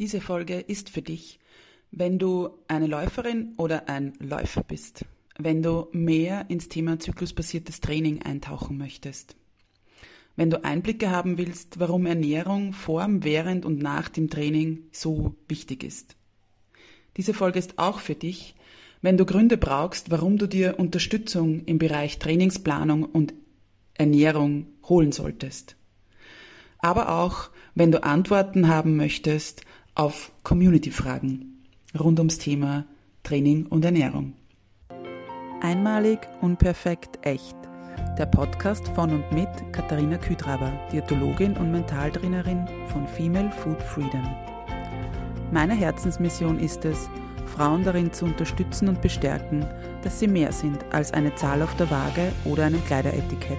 Diese Folge ist für dich, wenn du eine Läuferin oder ein Läufer bist, wenn du mehr ins Thema zyklusbasiertes Training eintauchen möchtest, wenn du Einblicke haben willst, warum Ernährung vor, während und nach dem Training so wichtig ist. Diese Folge ist auch für dich, wenn du Gründe brauchst, warum du dir Unterstützung im Bereich Trainingsplanung und Ernährung holen solltest. Aber auch, wenn du Antworten haben möchtest auf Community-Fragen rund ums Thema Training und Ernährung. Einmalig, unperfekt, echt. Der Podcast von und mit Katharina Küdraber, Diätologin und Mentaltrainerin von Female Food Freedom. Meine Herzensmission ist es, Frauen darin zu unterstützen und bestärken, dass sie mehr sind als eine Zahl auf der Waage oder einem Kleideretikett.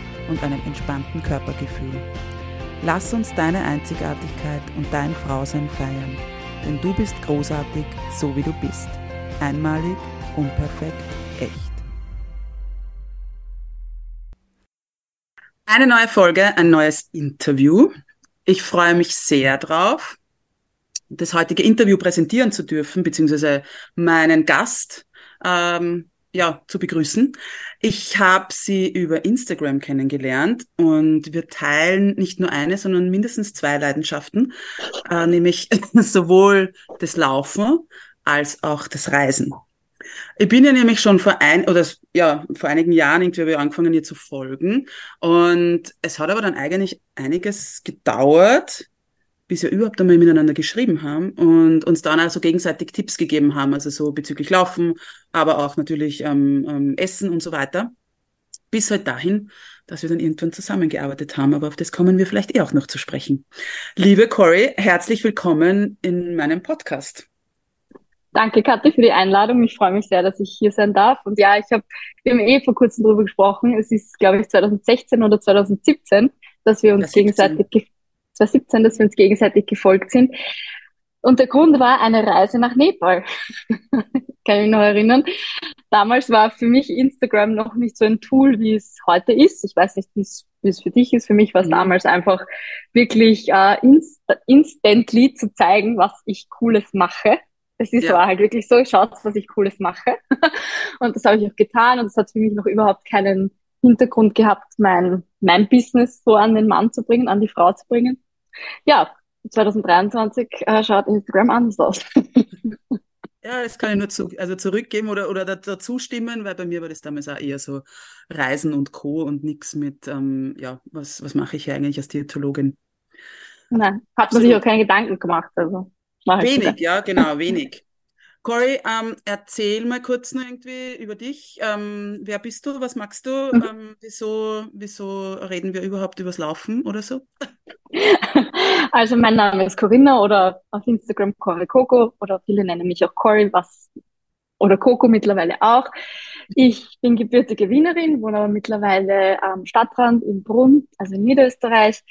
und einem entspannten Körpergefühl. Lass uns deine Einzigartigkeit und dein Frausein feiern, denn du bist großartig, so wie du bist. Einmalig, unperfekt, echt. Eine neue Folge, ein neues Interview. Ich freue mich sehr drauf, das heutige Interview präsentieren zu dürfen, beziehungsweise meinen Gast ähm, ja, zu begrüßen. Ich habe sie über Instagram kennengelernt und wir teilen nicht nur eine, sondern mindestens zwei Leidenschaften, äh, nämlich sowohl das Laufen als auch das Reisen. Ich bin ja nämlich schon vor ein oder ja vor einigen Jahren irgendwie habe ich angefangen ihr zu folgen und es hat aber dann eigentlich einiges gedauert, bis wir überhaupt einmal miteinander geschrieben haben und uns dann also gegenseitig Tipps gegeben haben, also so bezüglich Laufen, aber auch natürlich ähm, ähm, Essen und so weiter. Bis halt dahin, dass wir dann irgendwann zusammengearbeitet haben, aber auf das kommen wir vielleicht eh auch noch zu sprechen. Liebe Cory, herzlich willkommen in meinem Podcast. Danke, Kathi, für die Einladung. Ich freue mich sehr, dass ich hier sein darf. Und ja, ich habe, wir haben eh vor kurzem darüber gesprochen. Es ist, glaube ich, 2016 oder 2017, dass wir uns gegenseitig 2017, dass wir uns gegenseitig gefolgt sind. Und der Grund war eine Reise nach Nepal. Kann ich mich noch erinnern. Damals war für mich Instagram noch nicht so ein Tool, wie es heute ist. Ich weiß nicht, wie es, wie es für dich ist. Für mich war es mhm. damals einfach wirklich äh, inst instantly zu zeigen, was ich Cooles mache. Das ist ja. war halt wirklich so, schaut, was ich Cooles mache. und das habe ich auch getan und es hat für mich noch überhaupt keinen Hintergrund gehabt, mein, mein Business so an den Mann zu bringen, an die Frau zu bringen ja, 2023 äh, schaut Instagram anders aus. Ja, das kann ich nur zu, also zurückgeben oder, oder dazu stimmen, weil bei mir war das damals auch eher so Reisen und Co. und nichts mit, ähm, ja, was, was mache ich hier eigentlich als Diätologin? Nein, hat Absolut. man sich auch keine Gedanken gemacht. Also, wenig, ja, genau, wenig. Cory, ähm, erzähl mal kurz noch irgendwie über dich. Ähm, wer bist du? Was magst du? Mhm. Ähm, wieso, wieso reden wir überhaupt übers Laufen oder so? Also mein Name ist Corinna oder auf Instagram Cory Coco oder viele nennen mich auch Cory, was oder Coco mittlerweile auch. Ich bin gebürtige Wienerin, wohne aber mittlerweile am Stadtrand in Brunn, also in Niederösterreich.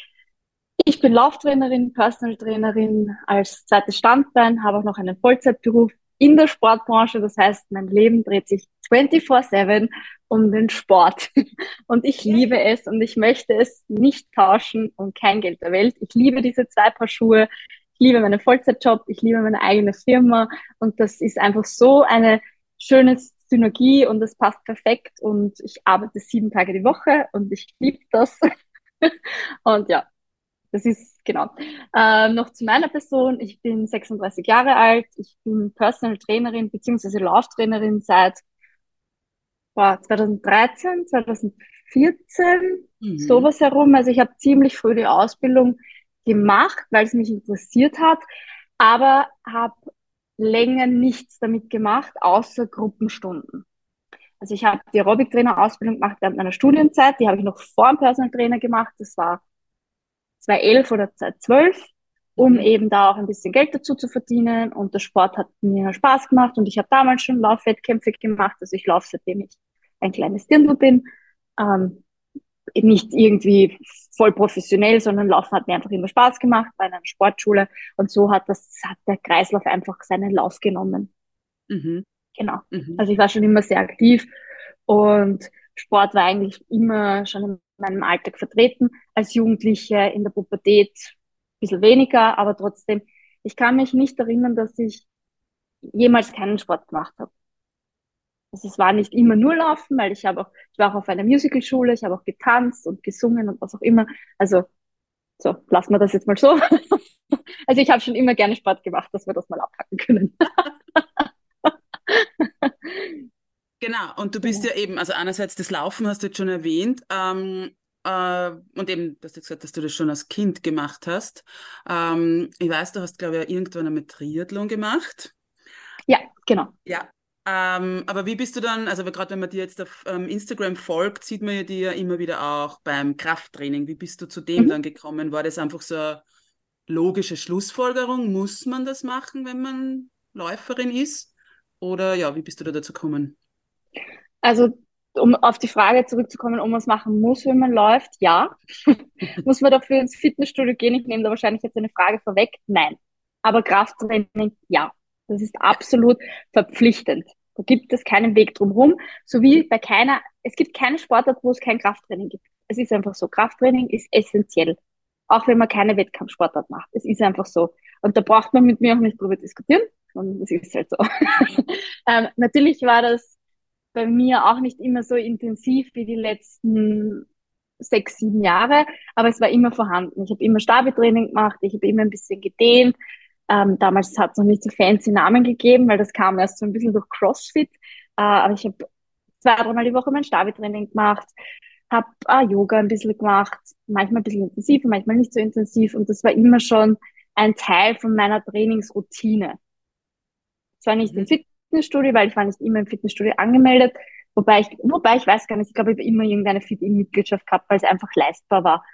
Ich bin Lauftrainerin, Personal Trainerin als zweites Standbein, habe auch noch einen Vollzeitberuf in der Sportbranche. Das heißt, mein Leben dreht sich 24-7 um den Sport. Und ich liebe es und ich möchte es nicht tauschen und kein Geld der Welt. Ich liebe diese zwei Paar Schuhe. Ich liebe meinen Vollzeitjob. Ich liebe meine eigene Firma. Und das ist einfach so eine schöne Synergie und das passt perfekt. Und ich arbeite sieben Tage die Woche und ich liebe das. und ja, das ist genau. Ähm, noch zu meiner Person. Ich bin 36 Jahre alt. Ich bin Personal Trainerin beziehungsweise Lauftrainerin seit boah, 2013, 2014, mhm. sowas herum. Also ich habe ziemlich früh die Ausbildung gemacht, weil es mich interessiert hat, aber habe länger nichts damit gemacht, außer Gruppenstunden. Also ich habe die Aerobic-Trainer-Ausbildung gemacht während meiner Studienzeit, die habe ich noch vor dem Personal Trainer gemacht, das war 2011 oder 2012. um mhm. eben da auch ein bisschen Geld dazu zu verdienen. Und der Sport hat mir Spaß gemacht und ich habe damals schon Laufwettkämpfe gemacht. Also ich laufe seitdem ich ein kleines Dirndl bin. Ähm, nicht irgendwie voll professionell, sondern Laufen hat mir einfach immer Spaß gemacht bei einer Sportschule. Und so hat das, hat der Kreislauf einfach seinen Lauf genommen. Mhm. Genau. Mhm. Also ich war schon immer sehr aktiv und Sport war eigentlich immer schon meinem Alltag vertreten. Als Jugendliche in der Pubertät ein bisschen weniger, aber trotzdem, ich kann mich nicht erinnern, dass ich jemals keinen Sport gemacht habe. Also es war nicht immer nur Laufen, weil ich habe auch, ich war auch auf einer Musicalschule, ich habe auch getanzt und gesungen und was auch immer. Also so, lassen wir das jetzt mal so. also ich habe schon immer gerne Sport gemacht, dass wir das mal abpacken können. genau, und du bist ja. ja eben, also einerseits das Laufen hast du jetzt schon erwähnt, ähm, äh, und eben, du hast ja gesagt, dass du das schon als Kind gemacht hast. Ähm, ich weiß, du hast, glaube ich, irgendwann einmal Triathlon gemacht. Ja, genau. Ja, ähm, aber wie bist du dann, also gerade wenn man dir jetzt auf ähm, Instagram folgt, sieht man ja dir ja immer wieder auch beim Krafttraining. Wie bist du zu dem mhm. dann gekommen? War das einfach so eine logische Schlussfolgerung? Muss man das machen, wenn man Läuferin ist? Oder ja, wie bist du da dazu gekommen? Also, um auf die Frage zurückzukommen, ob man es machen muss, wenn man läuft, ja. muss man dafür ins Fitnessstudio gehen? Ich nehme da wahrscheinlich jetzt eine Frage vorweg. Nein. Aber Krafttraining, ja. Das ist absolut verpflichtend. Da gibt es keinen Weg drumherum. So wie bei keiner, es gibt keine Sportart, wo es kein Krafttraining gibt. Es ist einfach so. Krafttraining ist essentiell. Auch wenn man keine Wettkampfsportart macht. Es ist einfach so. Und da braucht man mit mir auch nicht drüber diskutieren. Und es ist halt so. ähm, natürlich war das bei mir auch nicht immer so intensiv wie die letzten sechs, sieben Jahre, aber es war immer vorhanden. Ich habe immer Stabetraining gemacht, ich habe immer ein bisschen gedehnt, ähm, damals hat es noch nicht so fancy Namen gegeben, weil das kam erst so ein bisschen durch CrossFit. Äh, aber ich habe zwei, dreimal die Woche mein Stabi-Training gemacht, habe äh, Yoga ein bisschen gemacht, manchmal ein bisschen intensiv, manchmal nicht so intensiv. Und das war immer schon ein Teil von meiner Trainingsroutine. Zwar nicht im mhm. Fitnessstudio, weil ich war nicht immer im Fitnessstudio angemeldet, wobei ich, wobei ich weiß gar nicht, ich glaube, ich habe immer irgendeine Fit-In-Mitgliedschaft gehabt, weil es einfach leistbar war.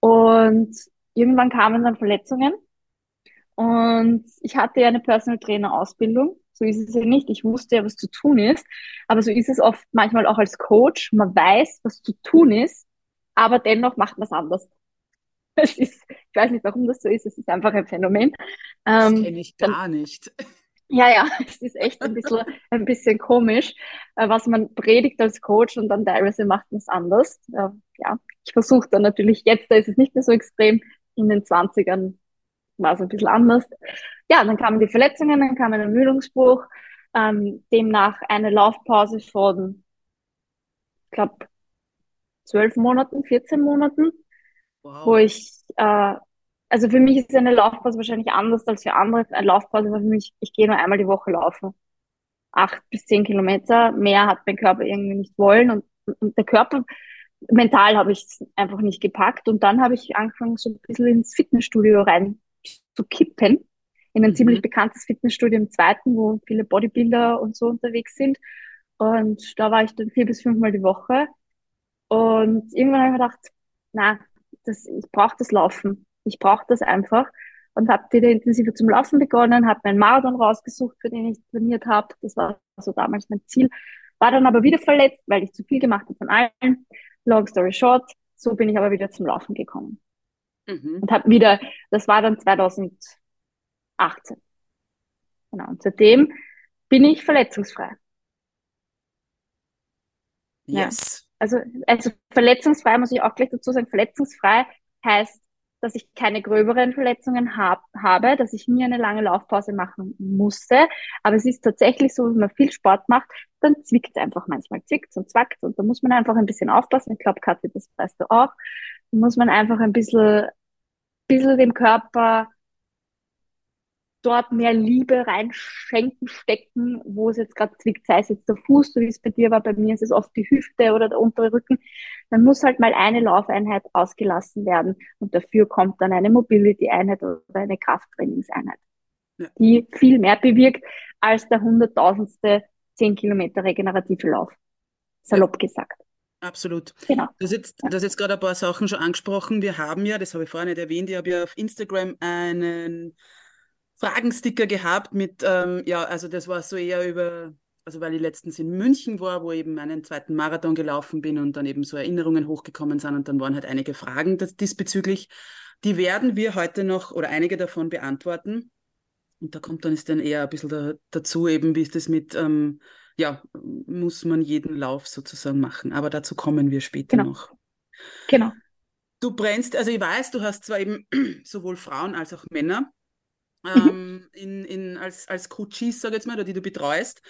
Und irgendwann kamen dann Verletzungen und ich hatte ja eine Personal Trainer Ausbildung. So ist es ja nicht. Ich wusste ja, was zu tun ist. Aber so ist es oft manchmal auch als Coach. Man weiß, was zu tun ist, aber dennoch macht man es anders. Es ist, ich weiß nicht, warum das so ist. Es ist einfach ein Phänomen. Das ähm, kenne ich gar nicht. Ja, ja, es ist echt ein bisschen, ein bisschen komisch, äh, was man predigt als Coach und dann teilweise macht man es anders. Ja, ich versuche dann natürlich jetzt, da ist es nicht mehr so extrem, in den 20ern war es ein bisschen anders. Ja, dann kamen die Verletzungen, dann kam ein Ermüdungsbruch, ähm, demnach eine Laufpause von, ich glaube, zwölf Monaten, 14 Monaten, wow. wo ich, äh, also für mich ist eine Laufpause wahrscheinlich anders als für andere. Eine Laufpause war für mich, ich gehe nur einmal die Woche laufen. Acht bis zehn Kilometer, mehr hat mein Körper irgendwie nicht wollen und, und der Körper, mental habe ich es einfach nicht gepackt und dann habe ich angefangen, so ein bisschen ins Fitnessstudio rein zu kippen in ein mhm. ziemlich bekanntes Fitnessstudio im zweiten, wo viele Bodybuilder und so unterwegs sind. Und da war ich dann vier bis fünfmal die Woche. Und irgendwann habe ich gedacht, na, das, ich brauche das Laufen. Ich brauche das einfach. Und habe wieder intensiver zum Laufen begonnen, habe meinen Marathon rausgesucht, für den ich trainiert habe. Das war so damals mein Ziel. War dann aber wieder verletzt, weil ich zu viel gemacht habe von allen. Long story short, so bin ich aber wieder zum Laufen gekommen. Mhm. Und habe wieder, das war dann 2018. Genau. Und seitdem bin ich verletzungsfrei. Yes. Ja. Also, also verletzungsfrei muss ich auch gleich dazu sagen, verletzungsfrei heißt, dass ich keine gröberen Verletzungen hab, habe, dass ich nie eine lange Laufpause machen musste. Aber es ist tatsächlich so, wenn man viel Sport macht, dann zwickt es einfach manchmal, zwickt und zwackt. Und da muss man einfach ein bisschen aufpassen. Ich glaube, Kathi, das weißt du auch muss man einfach ein bisschen, bisschen dem Körper dort mehr Liebe reinschenken, stecken, wo es jetzt gerade zwickt, sei es jetzt der Fuß, so wie es bei dir war, bei mir ist es oft die Hüfte oder der untere Rücken, dann muss halt mal eine Laufeinheit ausgelassen werden und dafür kommt dann eine Mobility-Einheit oder eine Krafttrainingseinheit, ja. die viel mehr bewirkt als der hunderttausendste 10 Kilometer regenerative Lauf. Salopp gesagt. Absolut. Genau. Du hast jetzt, ja. jetzt gerade ein paar Sachen schon angesprochen. Wir haben ja, das habe ich vorher nicht erwähnt, ich habe ja auf Instagram einen Fragensticker gehabt mit, ähm, ja, also das war so eher über, also weil ich letztens in München war, wo eben einen zweiten Marathon gelaufen bin und dann eben so Erinnerungen hochgekommen sind und dann waren halt einige Fragen diesbezüglich. Die werden wir heute noch oder einige davon beantworten. Und da kommt dann ist dann eher ein bisschen da, dazu, eben wie ist das mit, ähm, ja, muss man jeden Lauf sozusagen machen. Aber dazu kommen wir später genau. noch. Genau. Du brennst, also ich weiß, du hast zwar eben sowohl Frauen als auch Männer Mhm. ähm, in, in, als, als Coaches, sage ich jetzt mal, oder die du betreust.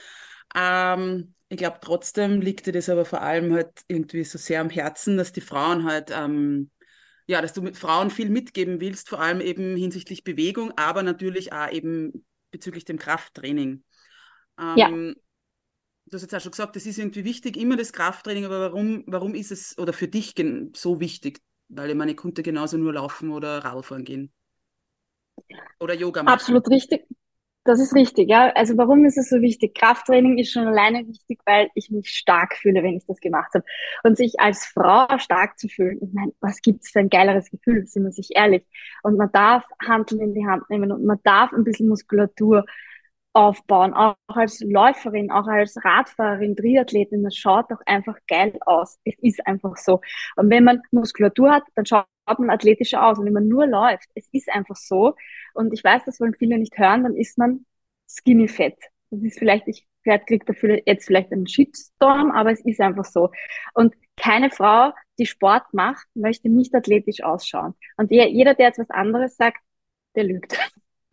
Ähm, ich glaube, trotzdem liegt dir das aber vor allem halt irgendwie so sehr am Herzen, dass die Frauen halt, ähm, ja, dass du mit Frauen viel mitgeben willst, vor allem eben hinsichtlich Bewegung, aber natürlich auch eben bezüglich dem Krafttraining. Ähm, ja. Du hast jetzt auch schon gesagt, das ist irgendwie wichtig, immer das Krafttraining, aber warum, warum ist es oder für dich so wichtig? Weil ich meine, ich konnte genauso nur laufen oder Radfahren gehen. Oder Yoga machen. Absolut richtig. Das ist richtig, ja. Also warum ist es so wichtig? Krafttraining ist schon alleine wichtig, weil ich mich stark fühle, wenn ich das gemacht habe. Und sich als Frau stark zu fühlen, ich meine, was gibt's für ein geileres Gefühl, sind wir sich ehrlich. Und man darf Handeln in die Hand nehmen und man darf ein bisschen Muskulatur aufbauen, auch als Läuferin, auch als Radfahrerin, Triathletin, das schaut doch einfach geil aus. Es ist einfach so. Und wenn man Muskulatur hat, dann schaut man athletischer aus. Und wenn man nur läuft, es ist einfach so. Und ich weiß, das wollen viele nicht hören, dann ist man skinny fett. Das ist vielleicht, ich kriegt dafür jetzt vielleicht einen Shitstorm, aber es ist einfach so. Und keine Frau, die Sport macht, möchte nicht athletisch ausschauen. Und jeder, der jetzt was anderes sagt, der lügt.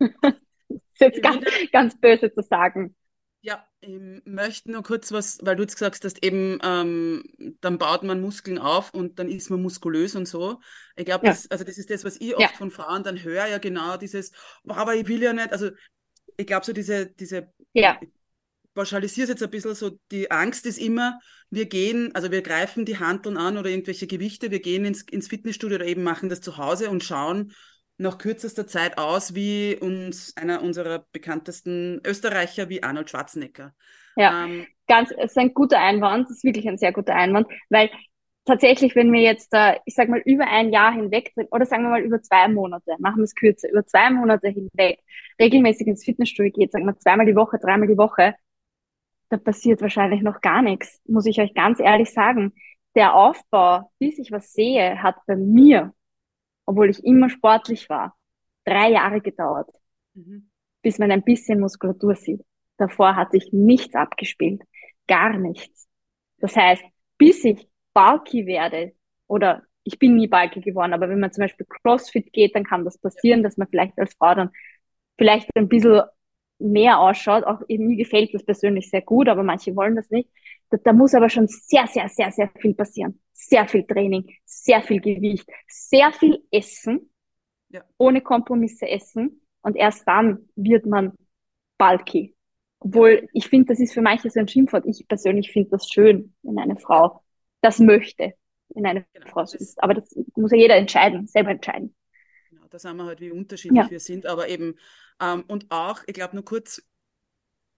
ist jetzt ganz, ganz böse zu sagen. Ja, ich möchte nur kurz was, weil du jetzt gesagt hast, eben, ähm, dann baut man Muskeln auf und dann ist man muskulös und so. Ich glaube, ja. das, also das ist das, was ich oft ja. von Frauen dann höre, ja genau dieses, aber ich will ja nicht, also ich glaube so diese, diese, ja. ich pauschalisiere es jetzt ein bisschen so, die Angst ist immer, wir gehen, also wir greifen die Handeln an oder irgendwelche Gewichte, wir gehen ins, ins Fitnessstudio oder eben machen das zu Hause und schauen, nach kürzester Zeit aus wie uns einer unserer bekanntesten Österreicher wie Arnold Schwarzenegger. Ja, ähm, ganz, es ist ein guter Einwand, das ist wirklich ein sehr guter Einwand, weil tatsächlich, wenn wir jetzt, ich sag mal, über ein Jahr hinweg, oder sagen wir mal über zwei Monate, machen wir es kürzer, über zwei Monate hinweg regelmäßig ins Fitnessstudio geht, sagen wir zweimal die Woche, dreimal die Woche, da passiert wahrscheinlich noch gar nichts, muss ich euch ganz ehrlich sagen. Der Aufbau, bis ich was sehe, hat bei mir obwohl ich immer sportlich war, drei Jahre gedauert, mhm. bis man ein bisschen Muskulatur sieht. Davor hatte ich nichts abgespielt, gar nichts. Das heißt, bis ich bulky werde oder ich bin nie bulky geworden, aber wenn man zum Beispiel CrossFit geht, dann kann das passieren, dass man vielleicht als Frau dann vielleicht ein bisschen mehr ausschaut. Auch mir gefällt das persönlich sehr gut, aber manche wollen das nicht. Da, da muss aber schon sehr, sehr, sehr, sehr viel passieren. Sehr viel Training, sehr viel Gewicht, sehr viel Essen, ja. ohne Kompromisse essen. Und erst dann wird man bulky. Obwohl, ich finde, das ist für manche so ein Schimpfwort. Ich persönlich finde das schön, wenn eine Frau das möchte, wenn eine genau, Frau ist. Aber das muss ja jeder entscheiden, selber entscheiden. Da sind wir halt, wie unterschiedlich ja. wir sind. Aber eben, ähm, und auch, ich glaube, nur kurz,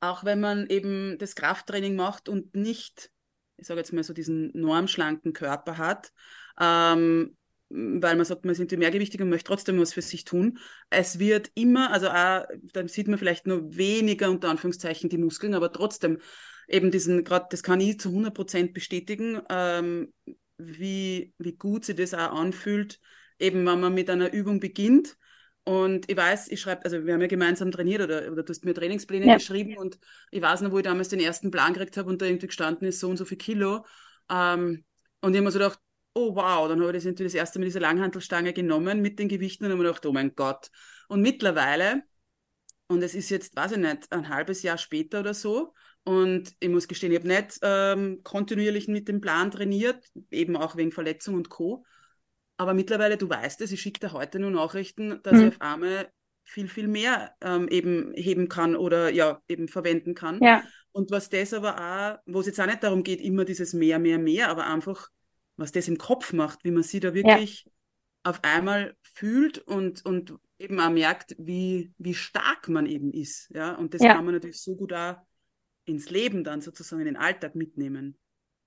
auch wenn man eben das Krafttraining macht und nicht, ich sage jetzt mal so diesen normschlanken Körper hat, ähm, weil man sagt, man sind mehrgewichtig und möchte trotzdem was für sich tun. Es wird immer, also auch, dann sieht man vielleicht nur weniger unter Anführungszeichen die Muskeln, aber trotzdem eben diesen, gerade das kann ich zu 100 Prozent bestätigen, ähm, wie, wie gut sich das auch anfühlt, eben wenn man mit einer Übung beginnt und ich weiß, ich schreibe, also wir haben ja gemeinsam trainiert oder, oder du hast mir Trainingspläne ja. geschrieben und ich weiß noch, wo ich damals den ersten Plan gekriegt habe und da irgendwie gestanden ist, so und so viel Kilo. Ähm, und ich habe mir so gedacht, oh wow, dann habe ich das irgendwie das erste Mal diese Langhantelstange genommen mit den Gewichten und habe mir gedacht, oh mein Gott. Und mittlerweile, und es ist jetzt, weiß ich nicht, ein halbes Jahr später oder so, und ich muss gestehen, ich habe nicht ähm, kontinuierlich mit dem Plan trainiert, eben auch wegen Verletzung und Co. Aber mittlerweile, du weißt es, ich schicke dir heute nur Nachrichten, dass mhm. ich auf einmal viel, viel mehr ähm, eben heben kann oder ja, eben verwenden kann. Ja. Und was das aber auch, wo es jetzt auch nicht darum geht, immer dieses mehr, mehr, mehr, aber einfach, was das im Kopf macht, wie man sich da wirklich ja. auf einmal fühlt und, und eben auch merkt, wie, wie stark man eben ist. Ja? Und das ja. kann man natürlich so gut auch ins Leben dann sozusagen in den Alltag mitnehmen.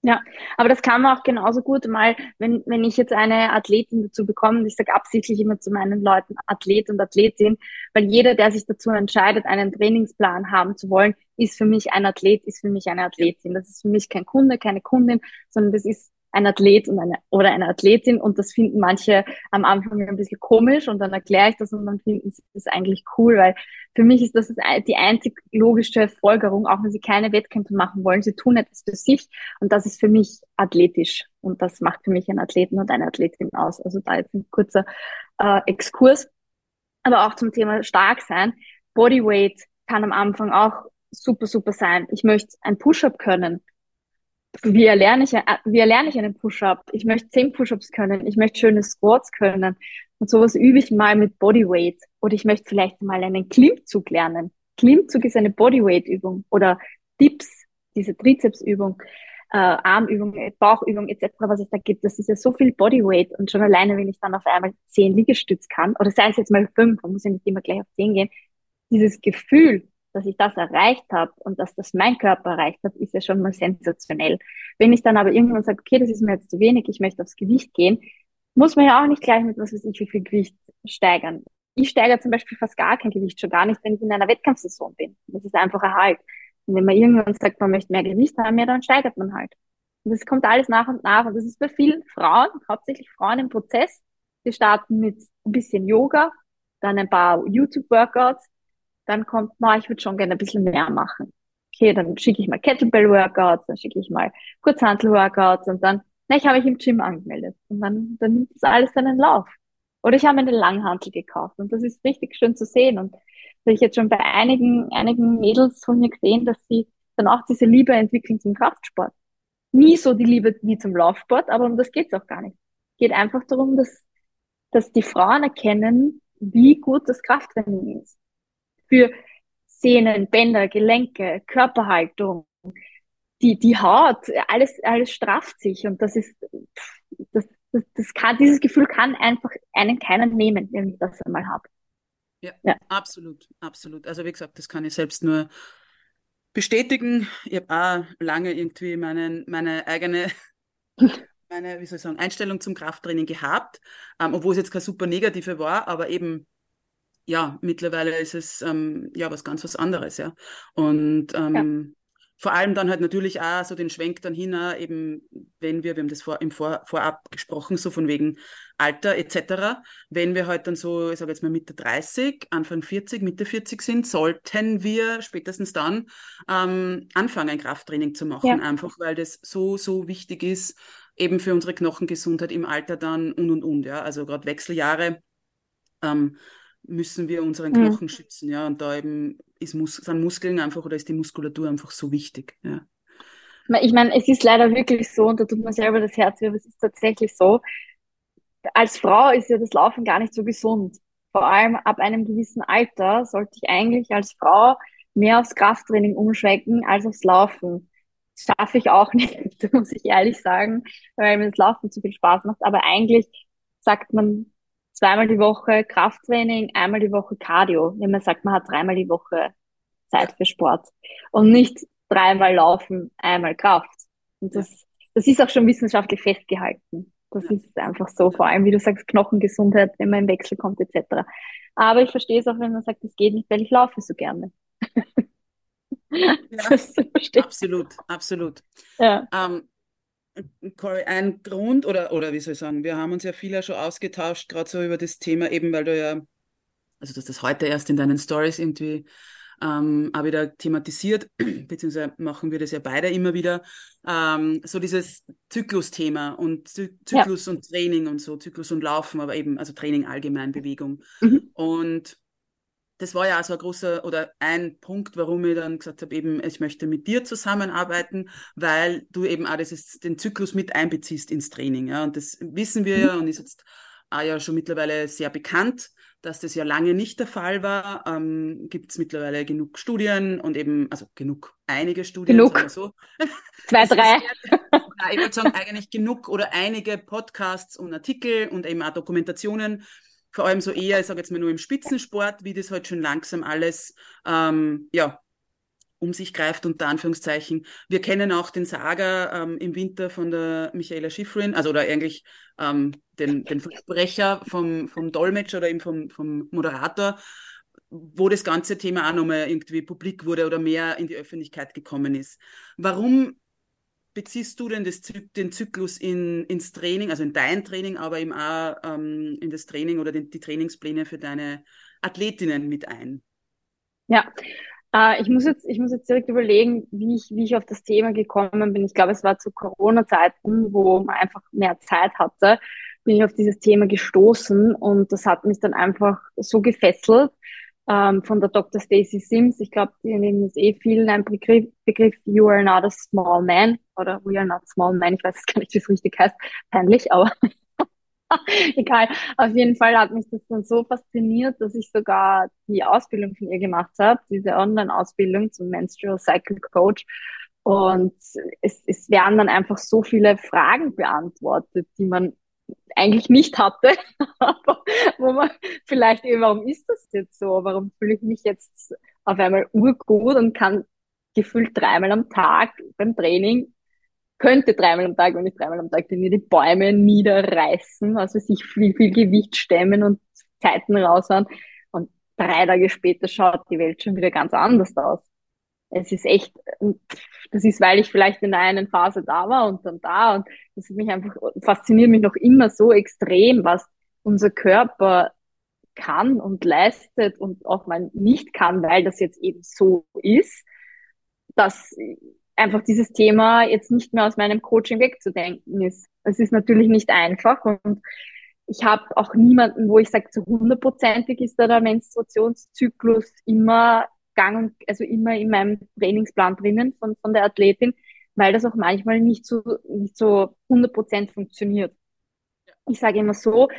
Ja, aber das kann man auch genauso gut mal, wenn, wenn ich jetzt eine Athletin dazu bekomme, ich sage absichtlich immer zu meinen Leuten Athlet und Athletin, weil jeder, der sich dazu entscheidet, einen Trainingsplan haben zu wollen, ist für mich ein Athlet, ist für mich eine Athletin. Das ist für mich kein Kunde, keine Kundin, sondern das ist ein Athlet und eine, oder eine Athletin und das finden manche am Anfang ein bisschen komisch und dann erkläre ich das und dann finden sie das eigentlich cool, weil für mich ist das die einzig logische Folgerung, auch wenn sie keine Wettkämpfe machen wollen. Sie tun etwas für sich und das ist für mich athletisch und das macht für mich einen Athleten und eine Athletin aus. Also da jetzt ein kurzer äh, Exkurs. Aber auch zum Thema stark sein. Bodyweight kann am Anfang auch super, super sein. Ich möchte ein Push-up können wie erlerne ich, wie erlerne ich einen Push-Up? Ich möchte zehn Push-Ups können, ich möchte schöne Squats können. Und sowas übe ich mal mit Bodyweight. Oder ich möchte vielleicht mal einen Klimmzug lernen. Klimmzug ist eine Bodyweight-Übung. Oder Dips, diese Trizepsübung, äh, Armübung, Bauchübung etc., was es da gibt. Das ist ja so viel Bodyweight. Und schon alleine, wenn ich dann auf einmal zehn Liegestütz kann, oder sei es jetzt mal fünf, man muss ja nicht immer gleich auf zehn gehen, dieses Gefühl, dass ich das erreicht habe und dass das mein Körper erreicht hat, ist ja schon mal sensationell. Wenn ich dann aber irgendwann sage, okay, das ist mir jetzt zu wenig, ich möchte aufs Gewicht gehen, muss man ja auch nicht gleich mit was weiß ich, wie viel Gewicht steigern. Ich steigere zum Beispiel fast gar kein Gewicht, schon gar nicht, wenn ich in einer Wettkampfsaison bin. Das ist einfach Erhalt. Und wenn man irgendwann sagt, man möchte mehr Gewicht haben, ja, dann steigert man halt. Und das kommt alles nach und nach. Und das ist bei vielen Frauen, hauptsächlich Frauen im Prozess. Die starten mit ein bisschen Yoga, dann ein paar YouTube-Workouts, dann kommt, na, ich würde schon gerne ein bisschen mehr machen. Okay, dann schicke ich mal Kettlebell-Workouts, dann schicke ich mal Kurzhantel-Workouts und dann, na, ich habe mich im Gym angemeldet. Und dann, dann nimmt das alles seinen Lauf. Oder ich habe mir eine Langhantel gekauft und das ist richtig schön zu sehen. Und habe ich jetzt schon bei einigen, einigen Mädels von mir gesehen, dass sie dann auch diese Liebe entwickeln zum Kraftsport. Nie so die Liebe wie zum Laufsport, aber um das geht's auch gar nicht. Geht einfach darum, dass, dass die Frauen erkennen, wie gut das Krafttraining ist für Sehnen, Bänder, Gelenke, Körperhaltung, die, die Haut, alles, alles strafft sich und das ist, das, das, das kann, dieses Gefühl kann einfach einen keinen nehmen, wenn ich das einmal habe. Ja, ja, absolut, absolut. Also wie gesagt, das kann ich selbst nur bestätigen. Ich habe auch lange irgendwie meinen, meine eigene meine, wie soll ich sagen, Einstellung zum Krafttraining gehabt, ähm, obwohl es jetzt keine super negative war, aber eben ja, mittlerweile ist es ähm, ja was ganz was anderes, ja. Und ähm, ja. vor allem dann halt natürlich auch so den Schwenk dann hin, eben wenn wir, wir haben das vor, im vor, Vorab gesprochen, so von wegen Alter etc., wenn wir halt dann so, ich sage jetzt mal Mitte 30, Anfang 40, Mitte 40 sind, sollten wir spätestens dann ähm, anfangen, ein Krafttraining zu machen, ja. einfach weil das so, so wichtig ist, eben für unsere Knochengesundheit im Alter dann und und und, ja, also gerade Wechseljahre. Ähm, müssen wir unseren mhm. Knochen mhm. schützen, ja. Und da eben ist Mus sind Muskeln einfach oder ist die Muskulatur einfach so wichtig, ja. Ich meine, es ist leider wirklich so, und da tut man selber das Herz weh, aber es ist tatsächlich so. Als Frau ist ja das Laufen gar nicht so gesund. Vor allem ab einem gewissen Alter sollte ich eigentlich als Frau mehr aufs Krafttraining umschwenken als aufs Laufen. Das schaffe ich auch nicht, muss ich ehrlich sagen, weil mir das Laufen zu viel Spaß macht. Aber eigentlich sagt man zweimal die Woche Krafttraining, einmal die Woche Cardio. Wenn man sagt, man hat dreimal die Woche Zeit für Sport und nicht dreimal laufen, einmal Kraft. Und das, das ist auch schon wissenschaftlich festgehalten. Das ist einfach so, vor allem, wie du sagst, Knochengesundheit, wenn man im Wechsel kommt, etc. Aber ich verstehe es auch, wenn man sagt, das geht nicht, weil ich laufe so gerne. Ja, absolut, absolut. Ja. Ähm, ein Grund oder, oder wie soll ich sagen, wir haben uns ja viel schon ausgetauscht, gerade so über das Thema, eben weil du ja, also dass das heute erst in deinen Stories irgendwie ähm, auch wieder thematisiert, beziehungsweise machen wir das ja beide immer wieder, ähm, so dieses Zyklus-Thema und Zy Zyklus ja. und Training und so, Zyklus und Laufen, aber eben, also Training allgemein, Bewegung. Mhm. Und das war ja auch so ein großer oder ein Punkt, warum ich dann gesagt habe, eben, ich möchte mit dir zusammenarbeiten, weil du eben auch dieses, den Zyklus mit einbeziehst ins Training. Ja? Und das wissen wir ja und ist jetzt auch ja schon mittlerweile sehr bekannt, dass das ja lange nicht der Fall war. Ähm, Gibt es mittlerweile genug Studien und eben, also genug, einige Studien. Genug. So. Zwei, drei. ja, ich würde sagen, eigentlich genug oder einige Podcasts und Artikel und eben auch Dokumentationen, vor allem so eher, ich sage jetzt mal nur im Spitzensport, wie das halt schon langsam alles, ähm, ja, um sich greift, unter Anführungszeichen. Wir kennen auch den Saga ähm, im Winter von der Michaela Schifrin, also oder eigentlich ähm, den, den Versprecher vom, vom Dolmetscher oder eben vom, vom Moderator, wo das ganze Thema auch nochmal irgendwie publik wurde oder mehr in die Öffentlichkeit gekommen ist. Warum beziehst du denn das, den Zyklus in, ins Training, also in dein Training, aber eben auch ähm, in das Training oder den, die Trainingspläne für deine Athletinnen mit ein? Ja, äh, ich muss jetzt, ich muss jetzt direkt überlegen, wie ich, wie ich auf das Thema gekommen bin. Ich glaube, es war zu Corona-Zeiten, wo man einfach mehr Zeit hatte, bin ich auf dieses Thema gestoßen und das hat mich dann einfach so gefesselt ähm, von der Dr. Stacey Sims. Ich glaube, die nehmen es eh vielen ein Begriff, Begriff You are not a small man oder We are not small man. Ich weiß gar nicht, wie es richtig heißt. Peinlich, aber egal. Auf jeden Fall hat mich das dann so fasziniert, dass ich sogar die Ausbildung von ihr gemacht habe, diese Online-Ausbildung zum Menstrual Cycle Coach. Und es, es werden dann einfach so viele Fragen beantwortet, die man eigentlich nicht hatte, aber wo man vielleicht eben, warum ist das jetzt so? Warum fühle ich mich jetzt auf einmal urgut und kann gefühlt dreimal am Tag beim Training, könnte dreimal am Tag, wenn ich dreimal am Tag trainiere, die Bäume niederreißen, also sich viel, viel Gewicht stemmen und Zeiten raushauen. Und drei Tage später schaut die Welt schon wieder ganz anders aus es ist echt, das ist, weil ich vielleicht in der einen Phase da war und dann da und das mich einfach, fasziniert mich noch immer so extrem, was unser Körper kann und leistet und auch mal nicht kann, weil das jetzt eben so ist, dass einfach dieses Thema jetzt nicht mehr aus meinem Coaching wegzudenken ist. Es ist natürlich nicht einfach und ich habe auch niemanden, wo ich sage, zu hundertprozentig ist da der Menstruationszyklus immer gang und, also immer in meinem Trainingsplan drinnen von, von der Athletin, weil das auch manchmal nicht so, nicht so 100 funktioniert. Ich sage immer so,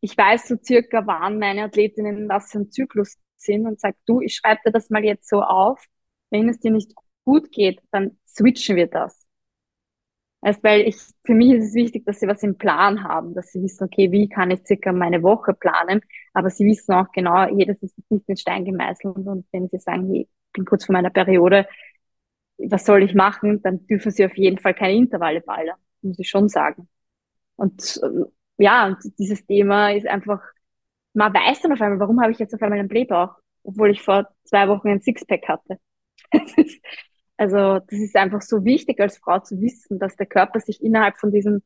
ich weiß so circa, wann meine Athletinnen was für ein Zyklus sind und sag du, ich schreibe dir das mal jetzt so auf. Wenn es dir nicht gut geht, dann switchen wir das. Also, weil ich, für mich ist es wichtig, dass sie was im Plan haben, dass sie wissen, okay, wie kann ich circa meine Woche planen, aber sie wissen auch genau, jedes ist nicht in Stein gemeißelt und wenn sie sagen, hey, ich bin kurz vor meiner Periode, was soll ich machen, dann dürfen sie auf jeden Fall keine Intervalle ballern, muss ich schon sagen. Und äh, ja, und dieses Thema ist einfach, man weiß dann auf einmal, warum habe ich jetzt auf einmal einen Blähbauch, obwohl ich vor zwei Wochen ein Sixpack hatte. Also das ist einfach so wichtig als Frau zu wissen, dass der Körper sich innerhalb von diesem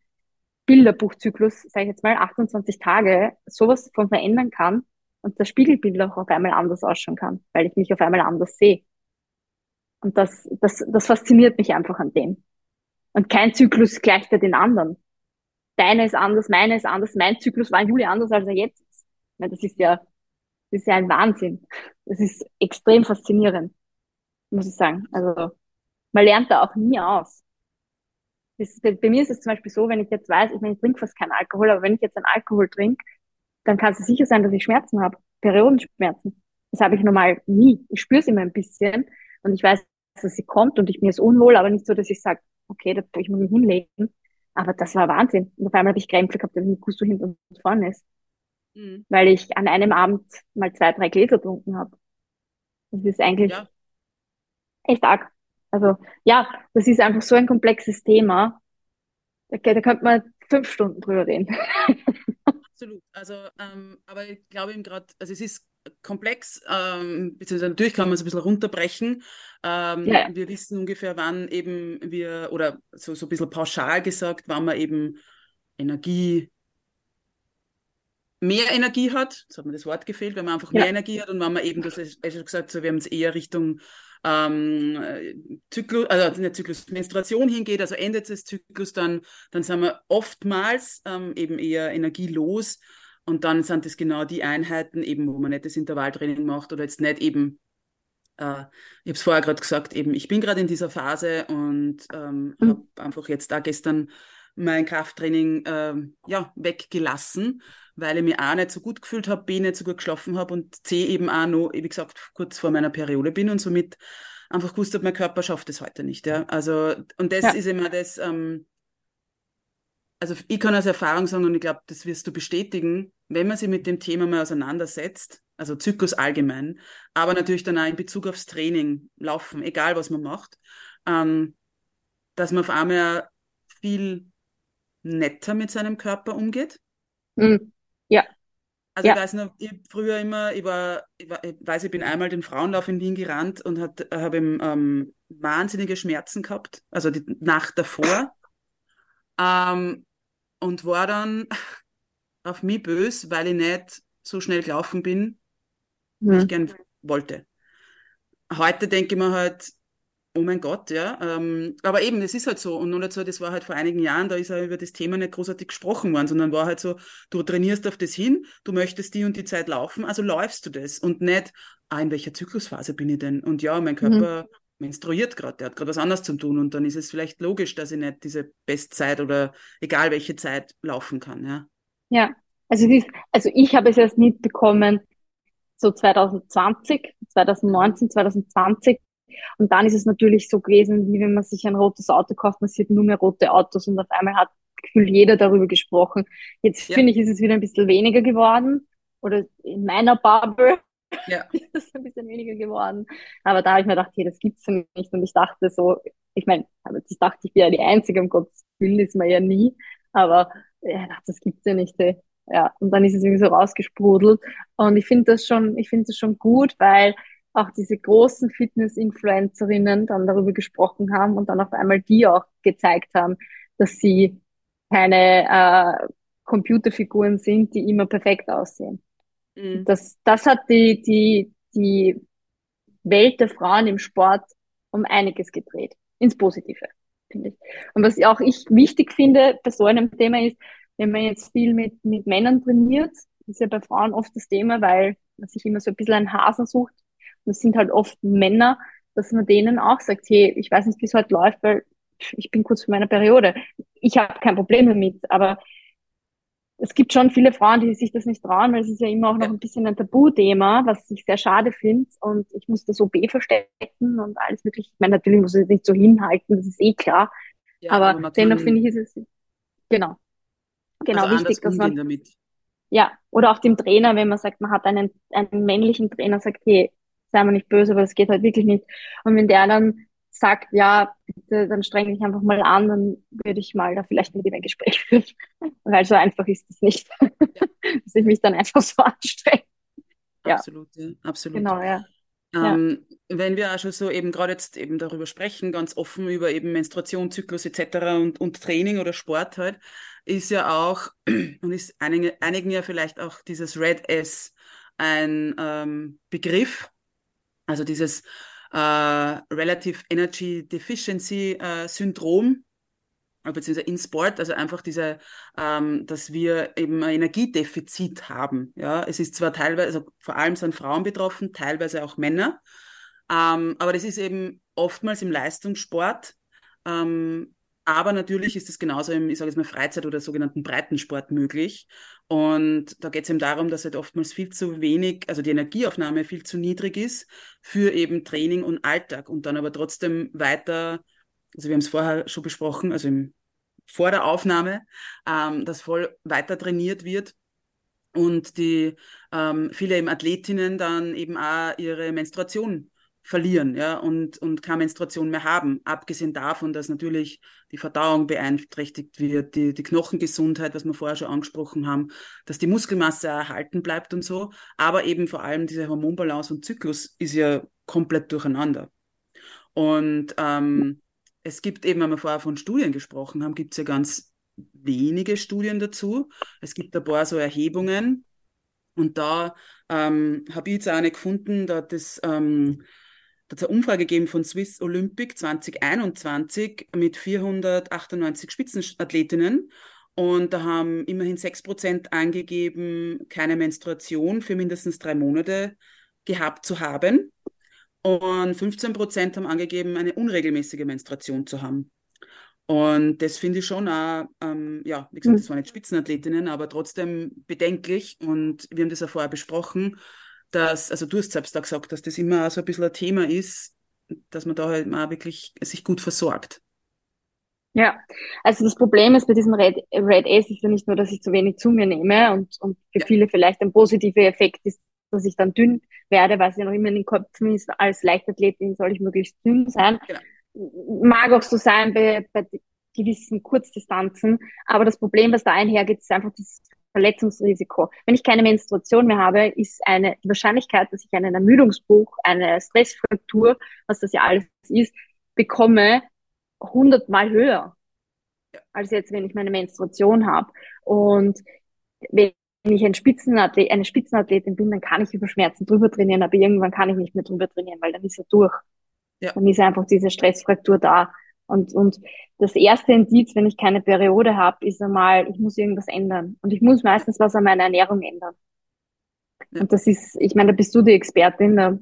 Bilderbuchzyklus, sage ich jetzt mal 28 Tage, sowas von verändern kann und das Spiegelbild auch auf einmal anders ausschauen kann, weil ich mich auf einmal anders sehe. Und das, das, das fasziniert mich einfach an dem. Und kein Zyklus gleicht ja den anderen. Deine ist anders, meine ist anders, mein Zyklus war im Juli anders, als er jetzt ist. Das ist ja, das ist ja ein Wahnsinn. Das ist extrem faszinierend, muss ich sagen. Also man lernt da auch nie aus. Das, bei mir ist es zum Beispiel so, wenn ich jetzt weiß, ich meine, ich trinke fast keinen Alkohol, aber wenn ich jetzt einen Alkohol trinke, dann kann es sicher sein, dass ich Schmerzen habe, Periodenschmerzen. Das habe ich normal nie. Ich spüre es immer ein bisschen und ich weiß, dass sie kommt und ich mir ist unwohl, aber nicht so, dass ich sage, okay, da, ich muss mich hinlegen. Aber das war Wahnsinn. Und auf einmal habe ich Krämpfe gehabt, wenn ich so hinten und vorne ist. Mhm. Weil ich an einem Abend mal zwei, drei Gläser getrunken habe. Das ist eigentlich ja. echt arg. Also ja, das ist einfach so ein komplexes Thema. Da, da könnte man fünf Stunden drüber reden. Absolut. Also, ähm, aber ich glaube eben gerade, also es ist komplex, ähm, beziehungsweise natürlich kann man es ein bisschen runterbrechen. Ähm, ja. Wir wissen ungefähr, wann eben wir, oder so, so ein bisschen pauschal gesagt, wann man eben Energie, mehr Energie hat, jetzt hat mir das Wort gefehlt, wenn man einfach ja. mehr Energie hat und wenn man eben, das ist schon gesagt, so, wir haben es eher Richtung ähm, Zyklus, also nicht Zyklus, Menstruation hingeht, also Ende des Zyklus, dann, dann sind wir oftmals ähm, eben eher energielos. Und dann sind das genau die Einheiten, eben, wo man nicht das Intervalltraining macht oder jetzt nicht eben, äh, ich habe es vorher gerade gesagt, eben, ich bin gerade in dieser Phase und ähm, mhm. habe einfach jetzt da gestern mein Krafttraining äh, ja, weggelassen, weil ich mich auch nicht so gut gefühlt habe, B nicht so gut geschlafen habe und C eben auch noch, wie gesagt, kurz vor meiner Periode bin und somit einfach gewusst habe, mein Körper schafft es heute nicht. Ja? Also, und das ja. ist immer das, ähm, also ich kann aus Erfahrung sagen und ich glaube, das wirst du bestätigen, wenn man sich mit dem Thema mal auseinandersetzt, also Zyklus allgemein, aber natürlich dann auch in Bezug aufs Training, Laufen, egal was man macht, ähm, dass man auf einmal viel netter mit seinem Körper umgeht. Mhm. Ja. Also ja. ich weiß noch, ich früher immer, ich war, ich, war, ich weiß, ich bin einmal den Frauenlauf in Wien gerannt und habe ähm, wahnsinnige Schmerzen gehabt, also die Nacht davor. ähm, und war dann auf mich böse, weil ich nicht so schnell gelaufen bin, wie ich gern wollte. Heute denke ich mir halt, Oh mein Gott, ja. Ähm, aber eben, das ist halt so. Und nur nicht so, das war halt vor einigen Jahren, da ist ja über das Thema nicht großartig gesprochen worden, sondern war halt so, du trainierst auf das hin, du möchtest die und die Zeit laufen, also läufst du das. Und nicht, ah, in welcher Zyklusphase bin ich denn? Und ja, mein Körper mhm. menstruiert gerade, der hat gerade was anderes zu tun. Und dann ist es vielleicht logisch, dass ich nicht diese Bestzeit oder egal welche Zeit laufen kann, ja. Ja, also, ist, also ich habe es erst mitbekommen, so 2020, 2019, 2020, und dann ist es natürlich so gewesen, wie wenn man sich ein rotes Auto kauft, man sieht nur mehr rote Autos und auf einmal hat gefühlt jeder darüber gesprochen. Jetzt ja. finde ich, ist es wieder ein bisschen weniger geworden. Oder in meiner Bubble ja. ist es ein bisschen weniger geworden. Aber da habe ich mir gedacht, hey, das gibt's ja nicht. Und ich dachte so, ich meine, ich dachte, ich bin ja die Einzige, um Gottes Willen ist man ja nie. Aber ja, dachte, das gibt's ja nicht. Ey. Ja, und dann ist es irgendwie so rausgesprudelt. Und ich finde das schon, ich finde das schon gut, weil auch diese großen Fitness-Influencerinnen dann darüber gesprochen haben und dann auf einmal die auch gezeigt haben, dass sie keine äh, Computerfiguren sind, die immer perfekt aussehen. Mhm. Das, das hat die, die, die Welt der Frauen im Sport um einiges gedreht. Ins Positive, finde ich. Und was auch ich wichtig finde bei so einem Thema ist, wenn man jetzt viel mit, mit Männern trainiert, ist ja bei Frauen oft das Thema, weil man sich immer so ein bisschen einen Hasen sucht, das sind halt oft Männer, dass man denen auch sagt, hey, ich weiß nicht, wie es heute läuft, weil ich bin kurz vor meiner Periode. Ich habe kein Problem damit, aber es gibt schon viele Frauen, die sich das nicht trauen, weil es ist ja immer auch noch ein bisschen ein Tabuthema, was ich sehr schade finde. Und ich muss das OB verstecken und alles mögliche. Ich meine, natürlich muss ich es nicht so hinhalten, das ist eh klar. Ja, aber, aber dennoch finde ich, ist es genau, genau also wichtig, dass man damit. ja oder auch dem Trainer, wenn man sagt, man hat einen einen männlichen Trainer, sagt, hey, sei mir nicht böse, aber das geht halt wirklich nicht. Und wenn der dann sagt, ja, bitte, dann streng dich einfach mal an, dann würde ich mal da vielleicht mit ihm ein Gespräch führen. Weil so einfach ist es nicht, ja. dass ich mich dann einfach so anstrenge. Ja. Absolut, ja, absolut. Genau, ja. Ähm, ja. Wenn wir auch schon so eben gerade jetzt eben darüber sprechen, ganz offen über eben Menstruation, Zyklus etc. und, und Training oder Sport halt, ist ja auch, und ist einigen, einigen ja vielleicht auch dieses Red S ein ähm, Begriff, also dieses äh, Relative Energy Deficiency äh, Syndrom, beziehungsweise in Sport, also einfach diese, ähm, dass wir eben ein Energiedefizit haben. Ja, es ist zwar teilweise, also vor allem sind Frauen betroffen, teilweise auch Männer, ähm, aber das ist eben oftmals im Leistungssport ähm, aber natürlich ist es genauso im, ich sage jetzt mal, Freizeit- oder sogenannten Breitensport möglich. Und da geht es eben darum, dass halt oftmals viel zu wenig, also die Energieaufnahme viel zu niedrig ist für eben Training und Alltag. Und dann aber trotzdem weiter, also wir haben es vorher schon besprochen, also im, vor der Aufnahme, ähm, dass voll weiter trainiert wird. Und die ähm, viele eben Athletinnen dann eben auch ihre Menstruation verlieren ja, und, und keine Menstruation mehr haben. Abgesehen davon, dass natürlich die Verdauung beeinträchtigt wird, die, die Knochengesundheit, was wir vorher schon angesprochen haben, dass die Muskelmasse erhalten bleibt und so. Aber eben vor allem diese Hormonbalance und Zyklus ist ja komplett durcheinander. Und ähm, es gibt eben, wenn wir vorher von Studien gesprochen haben, gibt es ja ganz wenige Studien dazu. Es gibt ein paar so Erhebungen. Und da ähm, habe ich jetzt eine gefunden, da hat das ähm, hat es eine Umfrage gegeben von Swiss Olympic 2021 mit 498 Spitzenathletinnen. Und da haben immerhin 6% angegeben, keine Menstruation für mindestens drei Monate gehabt zu haben. Und 15% haben angegeben, eine unregelmäßige Menstruation zu haben. Und das finde ich schon auch, ähm, ja, wie gesagt, das waren nicht Spitzenathletinnen, aber trotzdem bedenklich. Und wir haben das ja vorher besprochen dass, also du hast selbst da gesagt, dass das immer so ein bisschen ein Thema ist, dass man da halt mal wirklich sich gut versorgt. Ja, also das Problem ist bei diesem Red, Red S ist ja nicht nur, dass ich zu wenig zu mir nehme und, und für ja. viele vielleicht ein positiver Effekt ist, dass ich dann dünn werde, weil es ja noch immer in den Köpfen ist, als Leichtathletin soll ich möglichst dünn sein. Genau. Mag auch so sein bei, bei gewissen Kurzdistanzen, aber das Problem, was da einhergeht, ist einfach das Verletzungsrisiko. Wenn ich keine Menstruation mehr habe, ist eine, die Wahrscheinlichkeit, dass ich einen Ermüdungsbruch, eine Stressfraktur, was das ja alles ist, bekomme, hundertmal höher als jetzt, wenn ich meine Menstruation habe. Und wenn ich ein Spitzenathlet, eine Spitzenathletin bin, dann kann ich über Schmerzen drüber trainieren, aber irgendwann kann ich nicht mehr drüber trainieren, weil dann ist er durch. Ja. Dann ist einfach diese Stressfraktur da. Und, und das erste Indiz, wenn ich keine Periode habe, ist einmal, ich muss irgendwas ändern. Und ich muss meistens was an meiner Ernährung ändern. Ja. Und das ist, ich meine, da bist du die Expertin. Da.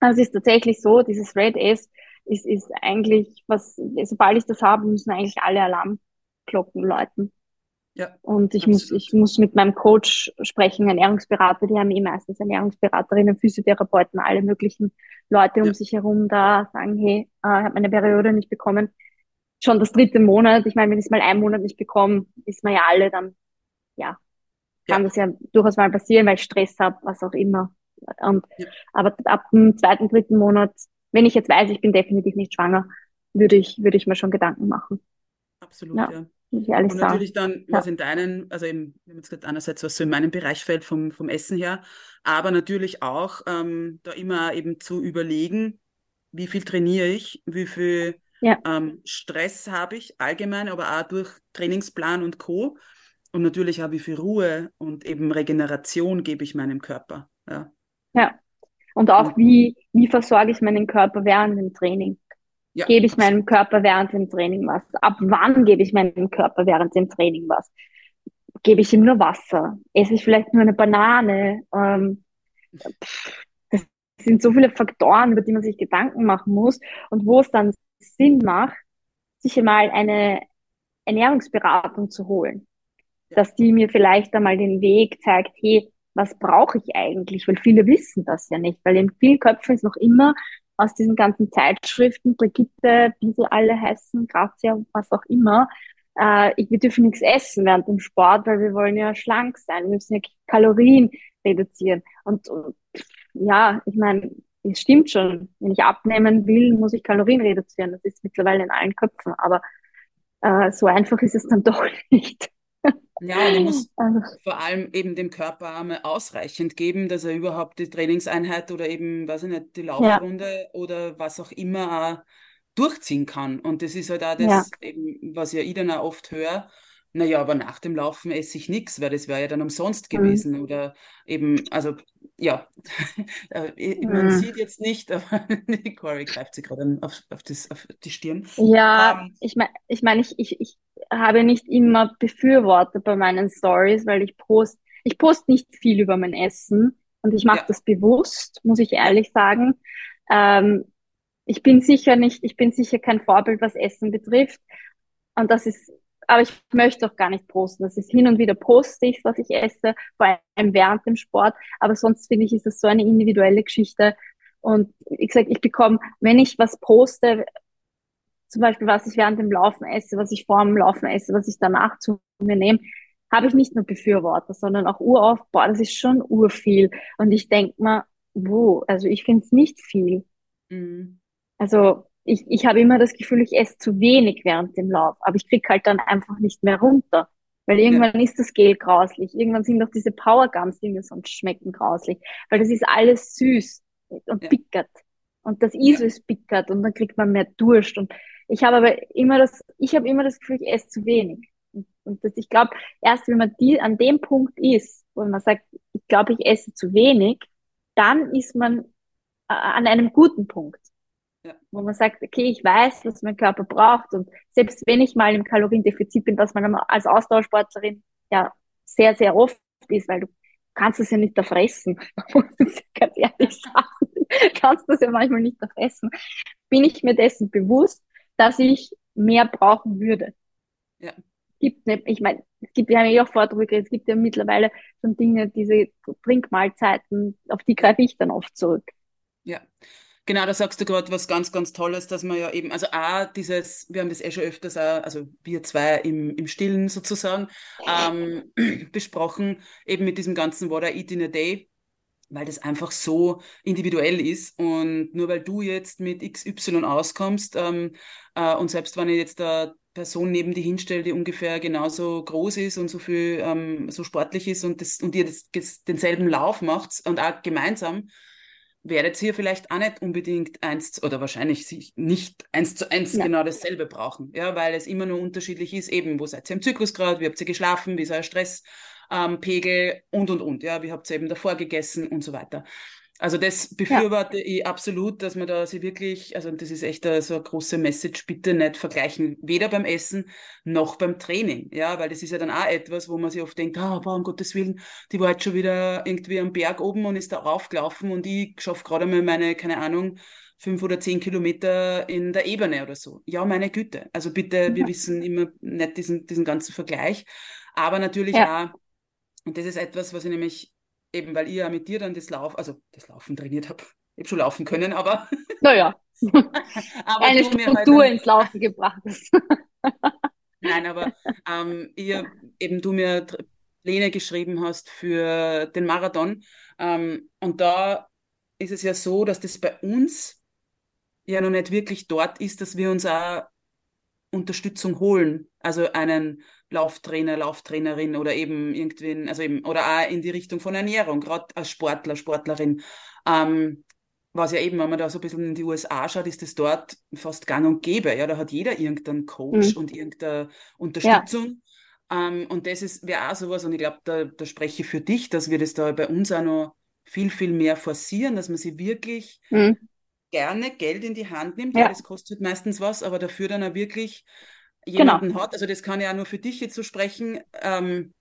Also es ist tatsächlich so, dieses Red S ist, ist eigentlich, was, sobald ich das habe, müssen eigentlich alle Alarmglocken läuten. Ja, und ich muss, ich muss mit meinem Coach sprechen, Ernährungsberater, die haben eh meistens Ernährungsberaterinnen, Physiotherapeuten, alle möglichen Leute um ja. sich herum da sagen, hey, äh, ich habe meine Periode nicht bekommen. Schon das dritte Monat, ich meine, wenn ich es mal einen Monat nicht bekomme, ist man ja alle dann, ja, kann ja. das ja durchaus mal passieren, weil ich Stress habe, was auch immer. Und. Aber ab dem zweiten, dritten Monat, wenn ich jetzt weiß, ich bin definitiv nicht schwanger, würde ich, würde ich mir schon Gedanken machen. Absolut, ja. Ja. Und natürlich dann, was in deinen, also eben, wir haben jetzt gesagt, einerseits, was so in meinem Bereich fällt vom, vom Essen her, aber natürlich auch ähm, da immer eben zu überlegen, wie viel trainiere ich, wie viel ja. ähm, Stress habe ich allgemein, aber auch durch Trainingsplan und Co. Und natürlich auch, wie viel Ruhe und eben Regeneration gebe ich meinem Körper. Ja. ja. Und auch, wie, wie versorge ich meinen Körper während dem Training? Ja, gebe ich meinem Körper während dem Training was? Ab wann gebe ich meinem Körper während dem Training was? Gebe ich ihm nur Wasser? Esse ich vielleicht nur eine Banane? Ähm, das sind so viele Faktoren, über die man sich Gedanken machen muss und wo es dann Sinn macht, sich einmal eine Ernährungsberatung zu holen. Dass die mir vielleicht einmal den Weg zeigt, hey, was brauche ich eigentlich? Weil viele wissen das ja nicht, weil in vielen Köpfen ist noch immer, aus diesen ganzen Zeitschriften, Brigitte, wie sie alle heißen, Grazia, was auch immer, äh, wir dürfen nichts essen während dem Sport, weil wir wollen ja schlank sein, wir müssen ja Kalorien reduzieren. Und, und ja, ich meine, es stimmt schon, wenn ich abnehmen will, muss ich Kalorien reduzieren. Das ist mittlerweile in allen Köpfen, aber äh, so einfach ist es dann doch nicht. Ja, und ich muss also. vor allem eben dem Körper einmal ausreichend geben, dass er überhaupt die Trainingseinheit oder eben, weiß ich nicht, die Laufrunde ja. oder was auch immer auch durchziehen kann. Und das ist halt auch das, ja. eben, was ja ich dann auch oft höre, naja, aber nach dem Laufen esse ich nichts, weil das wäre ja dann umsonst mhm. gewesen. Mhm. Oder eben, also ja, äh, man mhm. sieht jetzt nicht, aber Corey greift sich gerade auf, auf, auf die Stirn. Ja, ähm, ich meine, ich, mein, ich, ich, ich habe nicht immer Befürworter bei meinen Stories, weil ich post, ich poste nicht viel über mein Essen und ich mache ja. das bewusst, muss ich ehrlich sagen. Ähm, ich bin sicher nicht, ich bin sicher kein Vorbild, was Essen betrifft. Und das ist aber ich möchte auch gar nicht posten. Das ist hin und wieder poste ich, was ich esse, vor allem während dem Sport. Aber sonst finde ich, ist es so eine individuelle Geschichte. Und wie gesagt, ich bekomme, wenn ich was poste, zum Beispiel, was ich während dem Laufen esse, was ich vor dem Laufen esse, was ich danach zu mir nehme, habe ich nicht nur Befürworter, sondern auch urauf, boah, das ist schon urviel. Und ich denke mal, wo? Also ich finde es nicht viel. Mhm. Also ich, ich habe immer das Gefühl, ich esse zu wenig während dem Lauf, aber ich krieg halt dann einfach nicht mehr runter. Weil irgendwann ja. ist das Gel grauslich. Irgendwann sind doch diese Powergums, die mir sonst schmecken, grauslich. Weil das ist alles süß und ja. pickert. Und das ist pickert und dann kriegt man mehr Durst. Und ich habe aber immer das, ich habe immer das Gefühl, ich esse zu wenig. Und, und das, ich glaube, erst wenn man die an dem Punkt ist, wo man sagt, ich glaube, ich esse zu wenig, dann ist man äh, an einem guten Punkt. Ja. Wo man sagt, okay, ich weiß, was mein Körper braucht und selbst wenn ich mal im Kaloriendefizit bin, was man als Ausdauersportlerin ja sehr, sehr oft ist, weil du kannst es ja nicht erfressen, ganz ehrlich sagen, kannst das ja manchmal nicht erfressen, bin ich mir dessen bewusst, dass ich mehr brauchen würde. Ja. Gibt nicht, ich meine, es gibt, wir haben ja auch Vordrücke, es gibt ja mittlerweile schon Dinge, diese Trinkmahlzeiten, auf die greife ich dann oft zurück. Ja, Genau, da sagst du gerade was ganz, ganz Tolles, dass man ja eben, also A, dieses, wir haben das eh schon öfters auch, also wir zwei im, im Stillen sozusagen, ähm, besprochen, eben mit diesem ganzen What I Eat in a Day. weil das einfach so individuell ist. Und nur weil du jetzt mit XY auskommst ähm, äh, und selbst wenn ich jetzt da Person neben die hinstelle, die ungefähr genauso groß ist und so viel ähm, so sportlich ist und, das, und ihr das, das, denselben Lauf macht und auch gemeinsam, werdet ihr vielleicht auch nicht unbedingt eins oder wahrscheinlich nicht eins zu eins ja. genau dasselbe brauchen, ja, weil es immer nur unterschiedlich ist, eben, wo seid ihr im Zyklusgrad, wie habt ihr geschlafen, wie ist euer Stresspegel ähm, und und und, ja, wie habt ihr eben davor gegessen und so weiter. Also das befürworte ja. ich absolut, dass man da sie wirklich, also das ist echt so eine große Message, bitte nicht vergleichen, weder beim Essen noch beim Training, ja, weil das ist ja dann auch etwas, wo man sich oft denkt, ah, oh, um Gottes Willen, die war jetzt schon wieder irgendwie am Berg oben und ist da raufgelaufen und ich schaffe gerade mal meine, keine Ahnung, fünf oder zehn Kilometer in der Ebene oder so. Ja, meine Güte. Also bitte, wir wissen immer nicht diesen, diesen ganzen Vergleich, aber natürlich ja. auch, und das ist etwas, was ich nämlich eben weil ich ja mit dir dann das Lauf, also das Laufen trainiert habe. Ich habe schon laufen können, aber. Naja. aber Eine Struktur halt ins Laufen gebracht ist. Nein, aber ähm, ihr, eben du mir Pläne geschrieben hast für den Marathon. Ähm, und da ist es ja so, dass das bei uns ja noch nicht wirklich dort ist, dass wir uns auch Unterstützung holen. Also einen Lauftrainer, Lauftrainerin oder eben irgendwen, also eben, oder auch in die Richtung von Ernährung, gerade als Sportler, Sportlerin. Ähm, was ja eben, wenn man da so ein bisschen in die USA schaut, ist das dort fast gang und gäbe. Ja, da hat jeder irgendeinen Coach mhm. und irgendeine Unterstützung. Ja. Ähm, und das ist, wäre auch sowas, und ich glaube, da, da spreche ich für dich, dass wir das da bei uns auch noch viel, viel mehr forcieren, dass man sie wirklich mhm. gerne Geld in die Hand nimmt. Ja. ja. das kostet meistens was, aber dafür dann auch wirklich. Jemanden genau. hat, also das kann ja nur für dich jetzt so sprechen, ähm,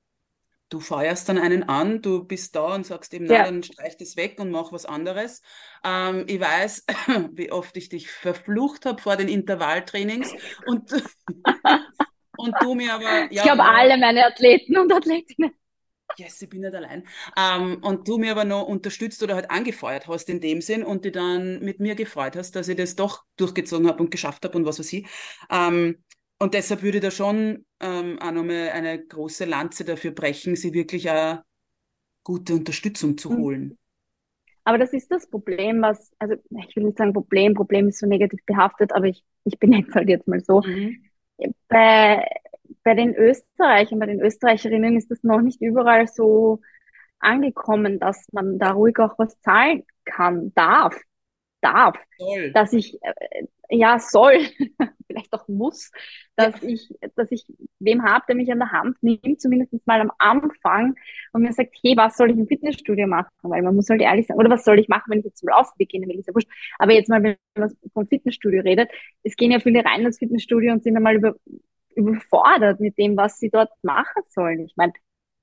du feuerst dann einen an, du bist da und sagst eben, ja. na, dann streich das weg und mach was anderes. Ähm, ich weiß, wie oft ich dich verflucht habe vor den Intervalltrainings und, und du mir aber... Ja, ich glaube, alle meine Athleten und Athletinnen. Yes, ich bin nicht allein. Ähm, und du mir aber noch unterstützt oder halt angefeuert hast in dem Sinn und die dann mit mir gefreut hast, dass ich das doch durchgezogen habe und geschafft habe und was weiß ich. Ähm, und deshalb würde ich da schon ähm, auch nochmal eine große Lanze dafür brechen, sie wirklich auch gute Unterstützung zu mhm. holen. Aber das ist das Problem, was, also ich will nicht sagen Problem, Problem ist so negativ behaftet, aber ich, ich benenne es halt jetzt mal so. Mhm. Bei, bei den Österreichern, bei den Österreicherinnen ist das noch nicht überall so angekommen, dass man da ruhig auch was zahlen kann, darf, darf. Soll. Dass ich, äh, ja, soll, vielleicht auch muss, dass ja. ich, dass ich wem habe, der mich an der Hand nimmt, zumindest mal am Anfang und mir sagt, hey, was soll ich im Fitnessstudio machen? Weil man muss halt ehrlich sein, oder was soll ich machen, wenn ich jetzt zum Laufen beginne, will ich ja wurscht. Aber jetzt mal, wenn man vom Fitnessstudio redet, es gehen ja viele rein ins Fitnessstudio und sind einmal über, überfordert mit dem, was sie dort machen sollen. Ich meine,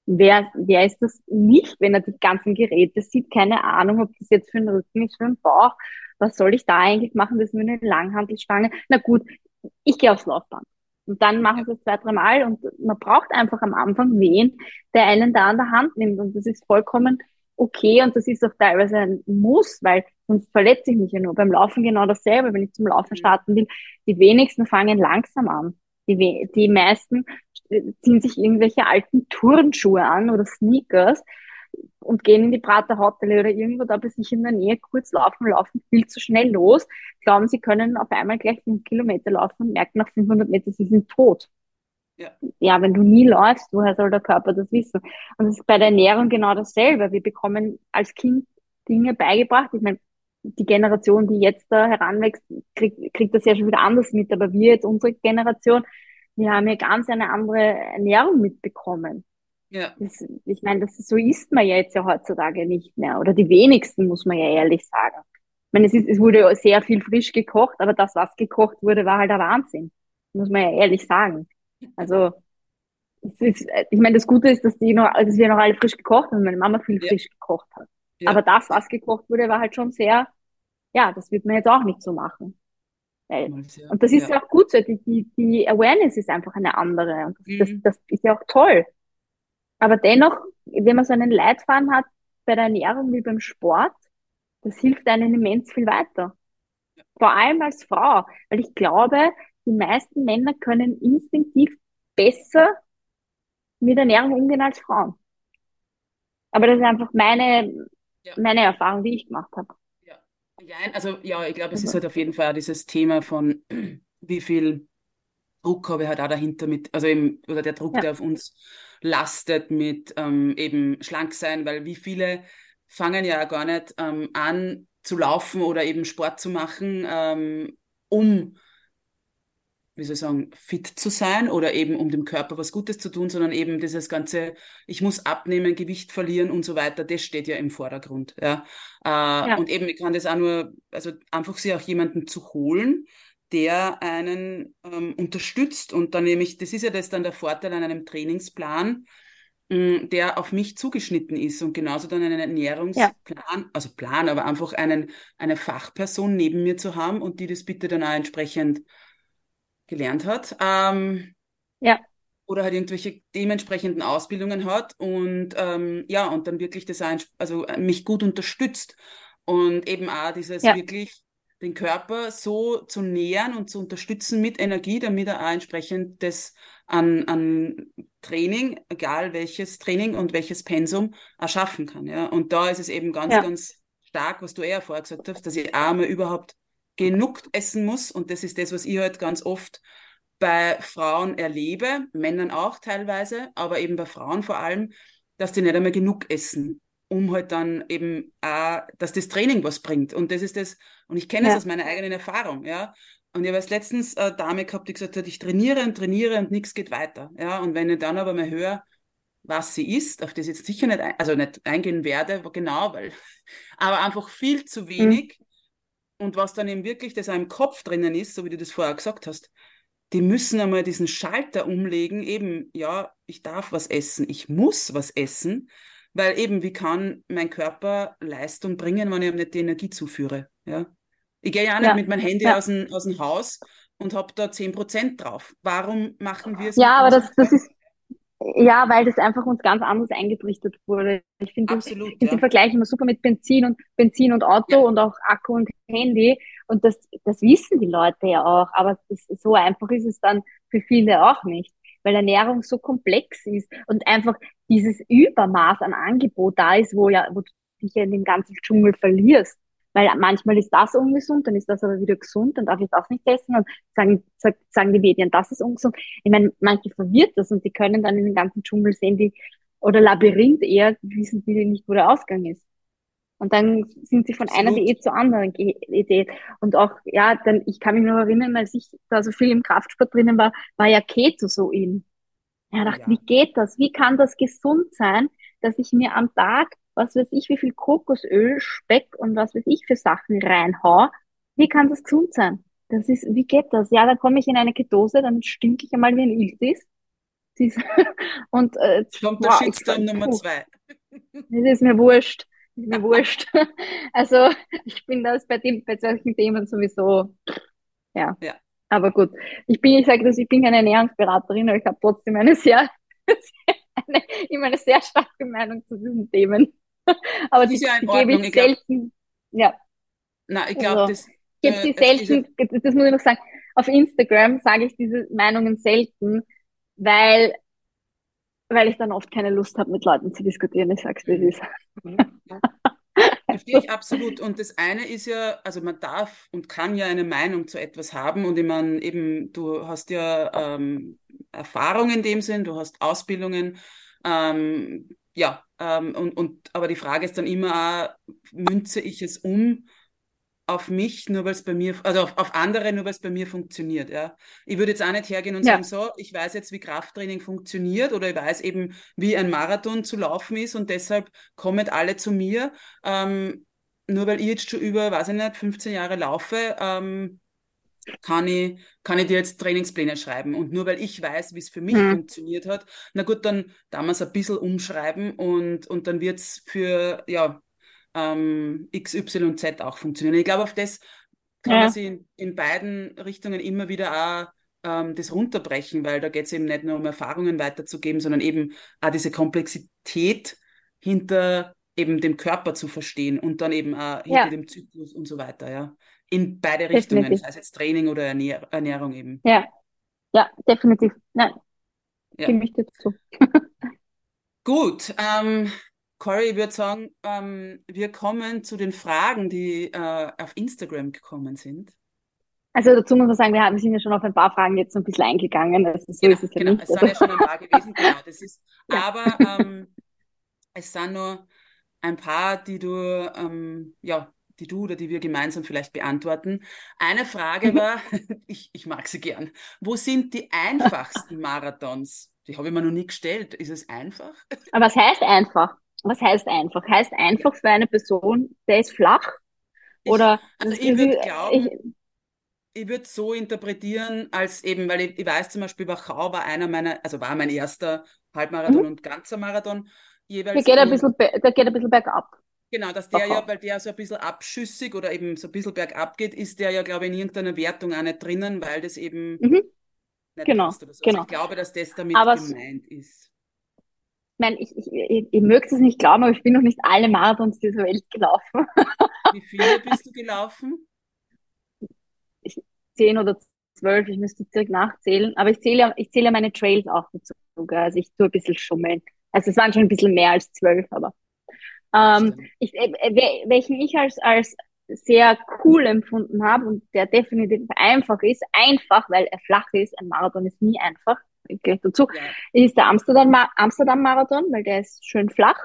wer, wer ist das nicht, wenn er die ganzen Geräte sieht? Keine Ahnung, ob das jetzt für den Rücken ist, für den Bauch was soll ich da eigentlich machen? Das ist nur eine Langhantelstange. Na gut, ich gehe aufs Laufband. Und dann machen sie es zwei, drei Mal und man braucht einfach am Anfang wen, der einen da an der Hand nimmt. Und das ist vollkommen okay und das ist auch teilweise ein Muss, weil sonst verletze ich mich ja nur. Beim Laufen genau dasselbe, wenn ich zum Laufen mhm. starten will. Die wenigsten fangen langsam an. Die, die meisten ziehen sich irgendwelche alten Turnschuhe an oder Sneakers und gehen in die Prater Hotelle oder irgendwo da bei sich in der Nähe kurz laufen, laufen viel zu schnell los, glauben, sie können auf einmal gleich fünf Kilometer laufen und merken nach 500 Metern, sie sind tot. Ja. ja, wenn du nie läufst, woher soll der Körper das wissen? Und das ist bei der Ernährung genau dasselbe. Wir bekommen als Kind Dinge beigebracht. Ich meine, die Generation, die jetzt da heranwächst, kriegt, kriegt das ja schon wieder anders mit. Aber wir jetzt, unsere Generation, wir haben ja ganz eine andere Ernährung mitbekommen. Ja. Das, ich meine, das, so isst man ja jetzt ja heutzutage nicht mehr. Oder die wenigsten, muss man ja ehrlich sagen. Ich meine, es, ist, es wurde sehr viel frisch gekocht, aber das, was gekocht wurde, war halt der Wahnsinn. Muss man ja ehrlich sagen. Also, ist, ich meine, das Gute ist, dass, die noch, dass wir noch alle frisch gekocht haben, meine Mama viel ja. frisch gekocht hat. Ja. Aber das, was gekocht wurde, war halt schon sehr, ja, das wird man jetzt auch nicht so machen. Weil, und das ist ja. auch gut so, die, die, die Awareness ist einfach eine andere. Und das, mhm. das, das ist ja auch toll. Aber dennoch, wenn man so einen Leitfaden hat bei der Ernährung wie beim Sport, das hilft einem immens viel weiter. Vor allem als Frau, weil ich glaube, die meisten Männer können instinktiv besser mit Ernährung umgehen als Frauen. Aber das ist einfach meine, ja. meine Erfahrung, die ich gemacht habe. Ja. ja, also ja, ich glaube, es also. ist halt auf jeden Fall dieses Thema von wie viel Druck habe ich halt auch dahinter mit, also eben, oder der Druck, ja. der auf uns lastet mit ähm, eben schlank sein, weil wie viele fangen ja gar nicht ähm, an zu laufen oder eben Sport zu machen, ähm, um wie soll ich sagen, fit zu sein oder eben um dem Körper was Gutes zu tun, sondern eben dieses ganze, ich muss abnehmen, Gewicht verlieren und so weiter, das steht ja im Vordergrund. Ja. Äh, ja. Und eben, ich kann das auch nur, also einfach sich auch jemanden zu holen, der einen ähm, unterstützt. Und dann nämlich, das ist ja das dann der Vorteil an einem Trainingsplan, mh, mm, der auf mich zugeschnitten ist und genauso dann einen Ernährungsplan, ja. also Plan, aber einfach einen, eine Fachperson neben mir zu haben und die das bitte dann auch entsprechend gelernt hat. Ähm, ja. Oder halt irgendwelche dementsprechenden Ausbildungen hat und ähm, ja, und dann wirklich das also äh, mich gut unterstützt. Und eben auch dieses ja. wirklich den Körper so zu nähern und zu unterstützen mit Energie, damit er auch entsprechend das an, an Training, egal welches Training und welches Pensum, erschaffen kann. Ja? Und da ist es eben ganz, ja. ganz stark, was du eher vorher gesagt hast, dass ich einmal überhaupt genug essen muss. Und das ist das, was ich halt ganz oft bei Frauen erlebe, Männern auch teilweise, aber eben bei Frauen vor allem, dass die nicht einmal genug essen, um halt dann eben auch, dass das Training was bringt. Und das ist das, und ich kenne ja. das aus meiner eigenen Erfahrung, ja. Und ich habe letztens eine Dame gehabt, die gesagt hat, ich trainiere und trainiere und nichts geht weiter. Ja, und wenn ich dann aber mal höre, was sie ist, auf das ich jetzt sicher nicht, ein, also nicht eingehen werde, genau, weil, aber einfach viel zu mhm. wenig, mhm und was dann eben wirklich das auch im Kopf drinnen ist, so wie du das vorher gesagt hast, die müssen einmal diesen Schalter umlegen, eben, ja, ich darf was essen, ich muss was essen, weil eben, wie kann mein Körper Leistung bringen, wenn ich ihm nicht die Energie zuführe, ja. Ich gehe ja auch nicht ja. mit meinem Handy ja. aus, dem, aus dem Haus und habe da 10% drauf. Warum machen wir es? Ja, aber das, das ist, ja, weil das einfach uns ganz anders eingetrichtert wurde. Ich finde Absolut, ja. den Vergleich immer super mit Benzin und Benzin und Auto ja. und auch Akku und Handy. Und das, das wissen die Leute ja auch. Aber das, so einfach ist es dann für viele auch nicht, weil Ernährung so komplex ist und einfach dieses Übermaß an Angebot da ist, wo ja, wo du dich ja in dem ganzen Dschungel verlierst. Weil manchmal ist das ungesund, dann ist das aber wieder gesund, dann darf ich das nicht essen und sagen, sagen die Medien, das ist ungesund. Ich meine, manche verwirrt das und die können dann in den ganzen Dschungel sehen, die, oder Labyrinth eher, wissen die nicht, wo der Ausgang ist. Und dann sind sie von einer Diät zur anderen Diät. Und auch, ja, dann, ich kann mich noch erinnern, als ich da so viel im Kraftsport drinnen war, war ja Keto so in. Ja, dachte, ja. wie geht das? Wie kann das gesund sein, dass ich mir am Tag was weiß ich, wie viel Kokosöl, Speck und was weiß ich für Sachen reinhau, wie kann das gesund sein? Das ist, wie geht das? Ja, dann komme ich in eine Ketose, dann stinke ich einmal wie ein Iltis. und äh, kommt der wow, Shitstorm Nummer zwei. Das ist mir wurscht. Mir wurscht. also ich bin das bei, dem, bei solchen Themen sowieso. Ja. ja. Aber gut. Ich bin, ich sage das, ich bin keine Ernährungsberaterin, aber ich habe trotzdem eine sehr, eine, immer eine sehr starke Meinung zu diesen Themen. Aber die, ja die gebe ich, ich selten. ja. Na, ich glaube, also, das. Gebe sie äh, selten, das, das muss ich noch sagen. Auf Instagram sage ich diese Meinungen selten, weil, weil ich dann oft keine Lust habe, mit Leuten zu diskutieren. Ich sag's, wie es ist. Mhm. Verstehe ich absolut. Und das eine ist ja, also man darf und kann ja eine Meinung zu etwas haben. Und ich meine, eben, du hast ja ähm, Erfahrung in dem Sinn, du hast Ausbildungen. Ähm, ja, ähm, und, und, aber die Frage ist dann immer, münze ich es um auf mich, nur weil es bei mir, also auf, auf andere, nur weil es bei mir funktioniert. Ja. Ich würde jetzt auch nicht hergehen und ja. sagen, so, ich weiß jetzt, wie Krafttraining funktioniert oder ich weiß eben, wie ein Marathon zu laufen ist und deshalb kommen alle zu mir. Ähm, nur weil ich jetzt schon über, weiß ich nicht, 15 Jahre laufe, ähm, kann ich, kann ich dir jetzt Trainingspläne schreiben. Und nur weil ich weiß, wie es für mich mhm. funktioniert hat, na gut, dann damals ein bisschen umschreiben und, und dann wird es für ja, ähm, X, Y und Z auch funktionieren. Ich glaube, auf das kann ja. man sich in, in, beiden Richtungen immer wieder auch ähm, das runterbrechen, weil da geht es eben nicht nur um Erfahrungen weiterzugeben, sondern eben auch diese Komplexität hinter eben dem Körper zu verstehen und dann eben auch hinter ja. dem Zyklus und so weiter, ja in beide Richtungen, definitiv. sei es jetzt Training oder Ernähr Ernährung eben. Ja, ja, definitiv. Nein, ja. stimme ich dir zu. Gut, ähm, Corey, ich würde sagen, ähm, wir kommen zu den Fragen, die äh, auf Instagram gekommen sind. Also dazu muss man sagen, wir, haben, sind ja schon auf ein paar Fragen jetzt so ein bisschen eingegangen. Also so genau, ist es ja genau. nicht. Es sind ja schon ein paar gewesen, genau. Das ist, ja. Aber ähm, es sind nur ein paar, die du, ähm, ja, die du oder die wir gemeinsam vielleicht beantworten. Eine Frage mhm. war, ich, ich mag sie gern, wo sind die einfachsten Marathons? Die habe ich mir noch nie gestellt. Ist es einfach? Aber was heißt einfach? Was heißt einfach? Heißt einfach für eine Person, der ist flach? Oder ich, also ich würde glauben, ich, ich würde so interpretieren, als eben, weil ich, ich, weiß zum Beispiel, Wachau war einer meiner, also war mein erster Halbmarathon mhm. und ganzer Marathon jeweils. Der geht, ein bisschen, der geht ein bisschen bergab. Genau, dass der Wachau. ja, weil der so ein bisschen abschüssig oder eben so ein bisschen bergab geht, ist der ja, glaube ich, in irgendeiner Wertung auch nicht drinnen, weil das eben mhm. nicht genau, passt oder so. Genau. Also ich glaube, dass das damit Aber gemeint ist meine, ich, ich, ich, ich möchte es nicht glauben, aber ich bin noch nicht alle Marathons dieser Welt gelaufen. Wie viele bist du gelaufen? Ich, zehn oder zwölf, ich müsste zurück nachzählen. Aber ich zähle, ich zähle meine Trails auch dazu. Also ich tue ein bisschen schummeln. Also es waren schon ein bisschen mehr als zwölf, aber ähm, ich, äh welchen ich als, als sehr cool empfunden habe und der definitiv einfach ist, einfach, weil er flach ist, ein Marathon ist nie einfach, gleich dazu, ja. ist der Amsterdam, Amsterdam Marathon, weil der ist schön flach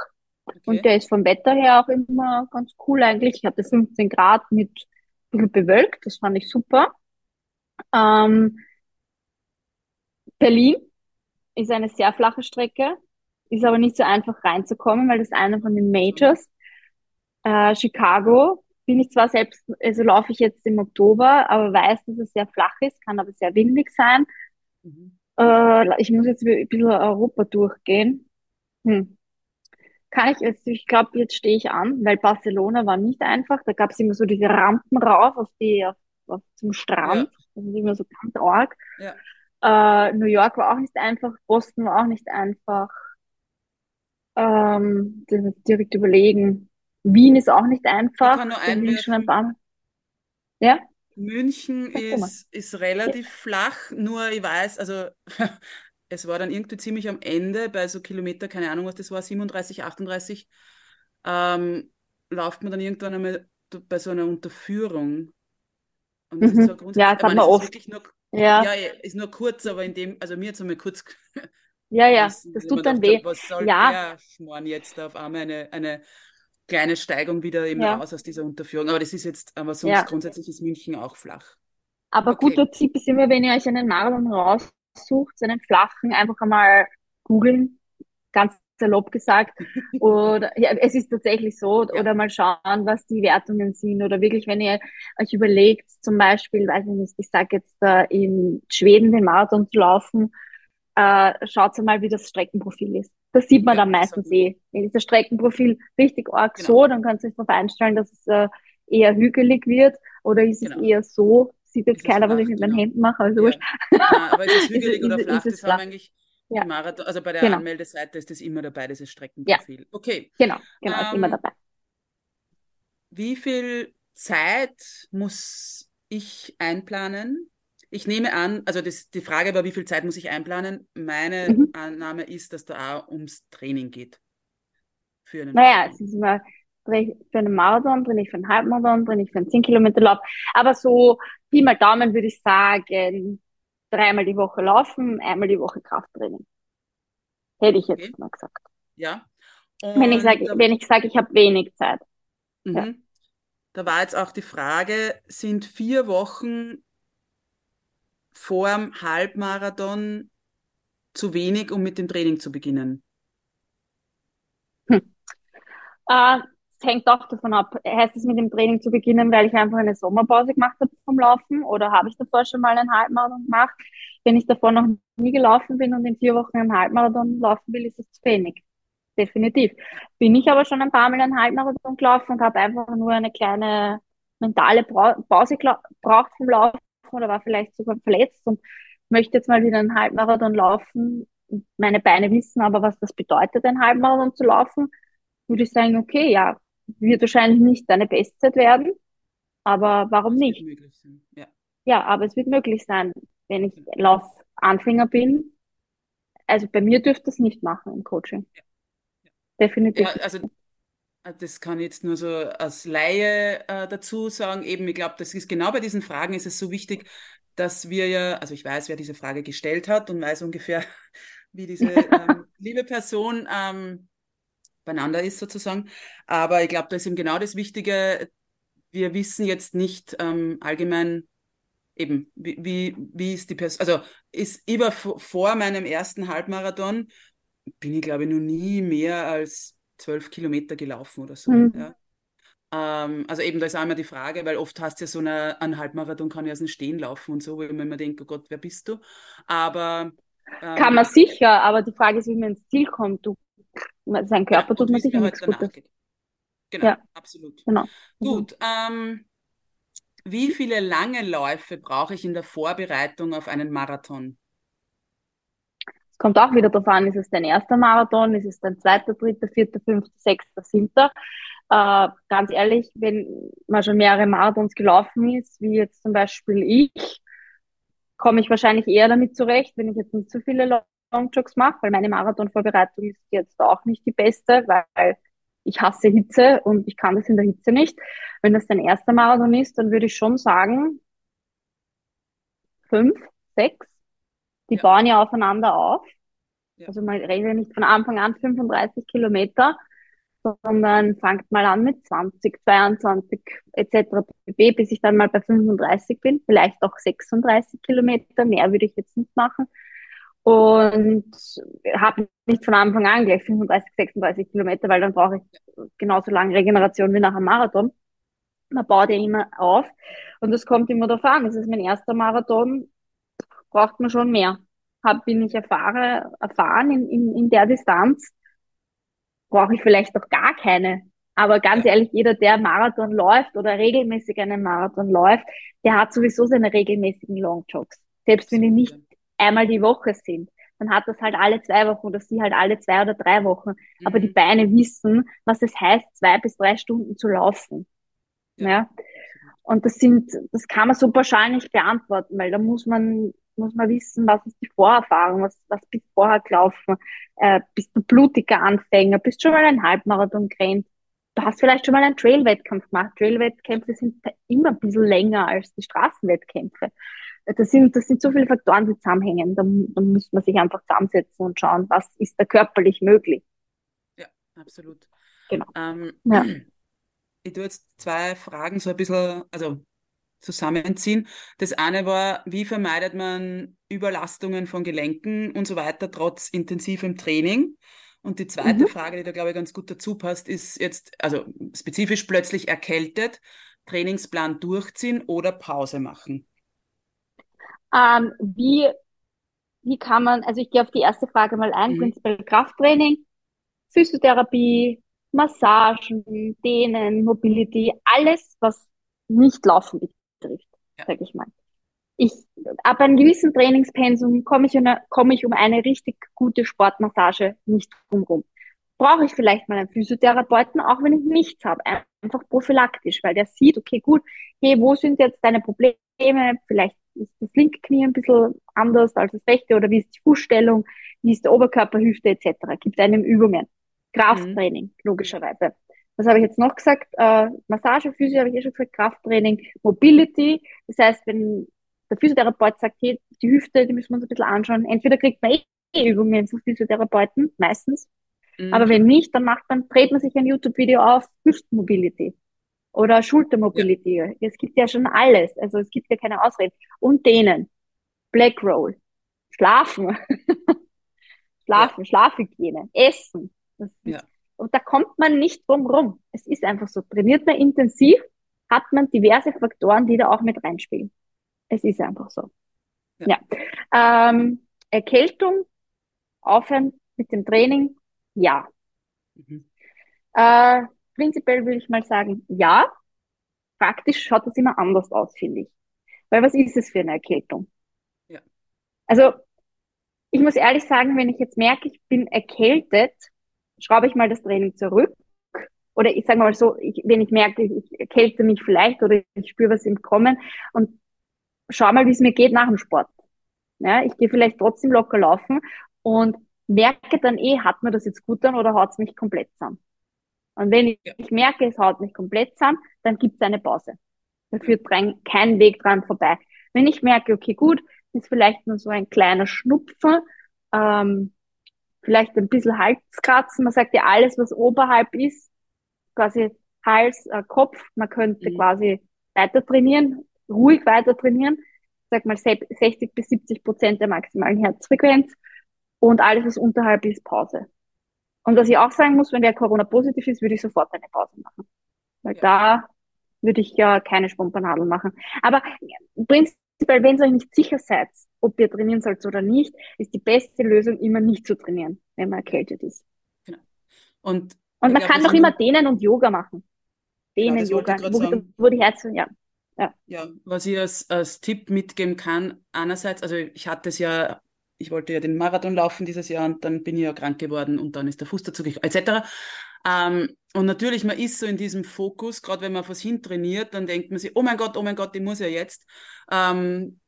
okay. und der ist vom Wetter her auch immer ganz cool eigentlich. Ich hatte 15 Grad mit ein bisschen bewölkt, das fand ich super. Ähm, Berlin ist eine sehr flache Strecke, ist aber nicht so einfach reinzukommen, weil das ist einer von den Majors. Äh, Chicago bin ich zwar selbst, also laufe ich jetzt im Oktober, aber weiß, dass es sehr flach ist, kann aber sehr windig sein. Mhm. Äh, ich muss jetzt ein bisschen Europa durchgehen. Hm. Kann ich jetzt, ich glaube, jetzt stehe ich an, weil Barcelona war nicht einfach. Da gab es immer so diese Rampen rauf auf die, auf, auf zum Strand. Ja. Das ist immer so ganz arg. Ja. Äh, New York war auch nicht einfach, Boston war auch nicht einfach. Ähm, direkt überlegen. Wien ist auch nicht einfach. Ich kann nur einwerfen. Ja? München ist, ist relativ ja. flach, nur ich weiß, also es war dann irgendwie ziemlich am Ende bei so Kilometer, keine Ahnung, was das war, 37, 38, ähm, läuft man dann irgendwann einmal bei so einer Unterführung. Und das mhm. ist so grundsätzlich, ja, das hat man oft. Nur, ja. ja, ist nur kurz, aber in dem, also mir jetzt einmal kurz. ja, ja, das tut dann weh. Was soll ja. der Schmarrn jetzt auf einmal eine, eine kleine Steigung wieder eben ja. raus aus dieser Unterführung. Aber das ist jetzt, aber sonst ja. grundsätzlich ist München auch flach. Aber okay. guter Tipp ist immer, wenn ihr euch einen Marathon raussucht, einen flachen, einfach einmal googeln, ganz salopp gesagt. Oder ja, es ist tatsächlich so, ja. oder mal schauen, was die Wertungen sind. Oder wirklich, wenn ihr euch überlegt, zum Beispiel, weiß ich nicht, ich sage jetzt äh, in Schweden den Marathon zu laufen, äh, schaut mal, wie das Streckenprofil ist. Das sieht man ja, dann meistens eh. Wenn ist das Streckenprofil richtig arg genau. so, dann kannst du dich darauf einstellen, dass es äh, eher hügelig wird. Oder ist genau. es eher so, sieht jetzt keiner, was ich mit meinen genau. Händen mache, also ja. wurscht. Ja, aber ist es hügelig oder flach? das flach? haben eigentlich ja. Marathon, also bei der genau. Anmeldeseite ist das immer dabei, dieses Streckenprofil. Ja. Okay. Genau, genau, ähm, ist immer ähm, dabei. Wie viel Zeit muss ich einplanen, ich nehme an, also das, die Frage war, wie viel Zeit muss ich einplanen? Meine mhm. Annahme ist, dass da auch ums Training geht. Für einen naja, es ist immer für einen Marathon, bin ich für einen Halbmarathon, bin ich für einen 10 Kilometer Lauf. Aber so, Pi mal Daumen würde ich sagen, dreimal die Woche laufen, einmal die Woche Krafttraining. Hätte ich jetzt okay. mal gesagt. Ja. Und wenn ich sage, wenn ich sage, ich habe wenig Zeit. Mhm. Ja. Da war jetzt auch die Frage, sind vier Wochen vor dem Halbmarathon zu wenig, um mit dem Training zu beginnen? Hm. Äh, es hängt auch davon ab, heißt es mit dem Training zu beginnen, weil ich einfach eine Sommerpause gemacht habe vom Laufen oder habe ich davor schon mal einen Halbmarathon gemacht? Wenn ich davor noch nie gelaufen bin und in vier Wochen einen Halbmarathon laufen will, ist es zu wenig. Definitiv. Bin ich aber schon ein paar Mal einen Halbmarathon gelaufen und habe einfach nur eine kleine mentale Pause gebraucht vom Laufen oder war vielleicht sogar verletzt und möchte jetzt mal wieder einen Halbmarathon laufen. Meine Beine wissen aber, was das bedeutet, einen Halbmarathon zu laufen. Würde ich sagen, okay, ja, wird wahrscheinlich nicht deine Bestzeit werden, aber warum nicht? Ja. ja. aber es wird möglich sein, wenn ich Laufanfänger bin. Also bei mir dürfte das nicht machen im Coaching. Ja. definitiv. Ja, also das kann ich jetzt nur so als Laie äh, dazu sagen. Eben, ich glaube, das ist genau bei diesen Fragen ist es so wichtig, dass wir ja, also ich weiß, wer diese Frage gestellt hat und weiß ungefähr, wie diese ähm, liebe Person ähm, beieinander ist sozusagen. Aber ich glaube, da ist eben genau das Wichtige. Wir wissen jetzt nicht ähm, allgemein eben, wie, wie, wie ist die Person, also ist über vor meinem ersten Halbmarathon bin ich, glaube ich, noch nie mehr als zwölf Kilometer gelaufen oder so. Mhm. Ja. Ähm, also eben, da ist auch immer die Frage, weil oft hast du ja so eine, einen Halbmarathon, kann ich aus dem Stehen laufen und so, wo ich mir immer denke, oh Gott, wer bist du? Aber ähm, kann man sicher, aber die Frage ist, wie man ins Ziel kommt. Du, sein Körper ja, tut man sich nichts Gutes. Genau, ja, absolut. Genau. Gut, ähm, wie viele lange Läufe brauche ich in der Vorbereitung auf einen Marathon? Kommt auch wieder darauf an, ist es dein erster Marathon, ist es dein zweiter, dritter, vierter, fünfter, sechster, siebter. Äh, ganz ehrlich, wenn man schon mehrere Marathons gelaufen ist, wie jetzt zum Beispiel ich, komme ich wahrscheinlich eher damit zurecht, wenn ich jetzt nicht so viele Longjogs mache, weil meine Marathonvorbereitung ist jetzt auch nicht die beste, weil ich hasse Hitze und ich kann das in der Hitze nicht. Wenn das dein erster Marathon ist, dann würde ich schon sagen, fünf, sechs. Die ja. bauen ja aufeinander auf. Ja. Also man redet nicht von Anfang an 35 Kilometer, sondern fangt mal an mit 20, 22 etc. pp, bis ich dann mal bei 35 bin, vielleicht auch 36 Kilometer, mehr würde ich jetzt nicht machen und habe nicht von Anfang an gleich 35, 36 Kilometer, weil dann brauche ich genauso lange Regeneration wie nach einem Marathon. Man baut ja immer auf und das kommt immer darauf an. Das ist mein erster Marathon, braucht man schon mehr. Hab, bin ich erfahre, erfahren in, in, in der Distanz, brauche ich vielleicht doch gar keine. Aber ganz ehrlich, jeder, der Marathon läuft oder regelmäßig einen Marathon läuft, der hat sowieso seine regelmäßigen Longjogs. Selbst wenn die nicht einmal die Woche sind, dann hat das halt alle zwei Wochen oder sie halt alle zwei oder drei Wochen. Mhm. Aber die mhm. Beine wissen, was es heißt, zwei bis drei Stunden zu laufen. Ja. ja. Und das sind, das kann man so pauschal nicht beantworten, weil da muss man, muss man wissen, was ist die Vorerfahrung, was, was bist du vorher gelaufen, äh, bist du blutiger Anfänger, bist schon mal ein Halbmarathon gerannt, du hast vielleicht schon mal einen Trailwettkampf gemacht. Trailwettkämpfe sind immer ein bisschen länger als die Straßenwettkämpfe das sind, das sind so viele Faktoren, die zusammenhängen. Da, da muss man sich einfach zusammensetzen und schauen, was ist da körperlich möglich. Ja, absolut. Genau. Ähm, ja. Ich tue jetzt zwei Fragen so ein bisschen, also zusammenziehen. Das eine war, wie vermeidet man Überlastungen von Gelenken und so weiter trotz intensivem Training? Und die zweite mhm. Frage, die da glaube ich ganz gut dazu passt, ist jetzt, also spezifisch plötzlich erkältet, Trainingsplan durchziehen oder Pause machen. Ähm, wie, wie kann man, also ich gehe auf die erste Frage mal ein, mhm. prinzipiell Krafttraining, Physiotherapie, Massagen, Dehnen, Mobility, alles, was nicht Laufen betrifft, ja. sage ich mal. Ich, ab einem gewissen Trainingspensum komme ich, komme ich um eine richtig gute Sportmassage nicht drumherum. Brauche ich vielleicht mal einen Physiotherapeuten, auch wenn ich nichts habe, einfach prophylaktisch, weil der sieht, okay, gut, hey, wo sind jetzt deine Probleme? Vielleicht ist das linke Knie ein bisschen anders als das rechte oder wie ist die Fußstellung, wie ist der Oberkörper, Hüfte etc. Gibt einem Übungen. Krafttraining, mhm. logischerweise. Was habe ich jetzt noch gesagt? Äh, Massage, Physio habe ich eh schon gesagt, Krafttraining, Mobility. Das heißt, wenn der Physiotherapeut sagt, hey, die Hüfte, die müssen wir uns ein bisschen anschauen. Entweder kriegt man eh Übungen von Physiotherapeuten, meistens. Mhm. Aber wenn nicht, dann macht man, dreht man sich ein YouTube-Video auf Hüftmobility oder Schultermobility. Ja. Es gibt ja schon alles. Also es gibt ja keine Ausreden. Und denen. Black Roll. Schlafen. Schlafen, ja. Schlafhygiene. Essen. Ja. Und da kommt man nicht drum rum. Es ist einfach so. Trainiert man intensiv, hat man diverse Faktoren, die da auch mit reinspielen. Es ist einfach so. Ja. ja. Ähm, Erkältung, aufhören mit dem Training, ja. Mhm. Äh, prinzipiell würde ich mal sagen, ja. Praktisch schaut das immer anders aus, finde ich. Weil was ist es für eine Erkältung? Ja. Also, ich muss ehrlich sagen, wenn ich jetzt merke, ich bin erkältet, schraube ich mal das Training zurück. Oder ich sage mal so, ich, wenn ich merke, ich erkälte mich vielleicht oder ich spüre was im Kommen und schau mal, wie es mir geht nach dem Sport. Ja, ich gehe vielleicht trotzdem locker laufen und merke dann eh, hat mir das jetzt gut an oder haut es mich komplett zusammen. Und wenn ich, ja. ich merke, es haut mich komplett zusammen, dann gibt es eine Pause. Da führt kein Weg dran vorbei. Wenn ich merke, okay, gut, ist vielleicht nur so ein kleiner Schnupfen, ähm, vielleicht ein bisschen Halskratzen. Man sagt ja, alles, was oberhalb ist, quasi Hals, äh, Kopf, man könnte mhm. quasi weiter trainieren, ruhig weiter trainieren. Sag mal 60 bis 70 Prozent der maximalen Herzfrequenz. Und alles, was unterhalb ist, Pause. Und was ich auch sagen muss, wenn der Corona positiv ist, würde ich sofort eine Pause machen. Weil ja. da würde ich ja keine Spompanadel machen. Aber prinzipiell, wenn ihr euch nicht sicher seid, ob ihr trainieren sollt oder nicht, ist die beste Lösung immer nicht zu trainieren, wenn man erkältet ist. Genau. Und, und man kann doch immer Dehnen und Yoga machen. Dehnen, ja, Yoga, wo, wo, die Herzen, ja. Ja. ja, was ich als, als Tipp mitgeben kann, einerseits, also ich hatte es ja ich wollte ja den Marathon laufen dieses Jahr und dann bin ich ja krank geworden und dann ist der Fuß dazu gekommen, etc. Ähm, und natürlich, man ist so in diesem Fokus, gerade wenn man was hintrainiert, dann denkt man sich, oh mein Gott, oh mein Gott, ich muss ja jetzt. Ähm,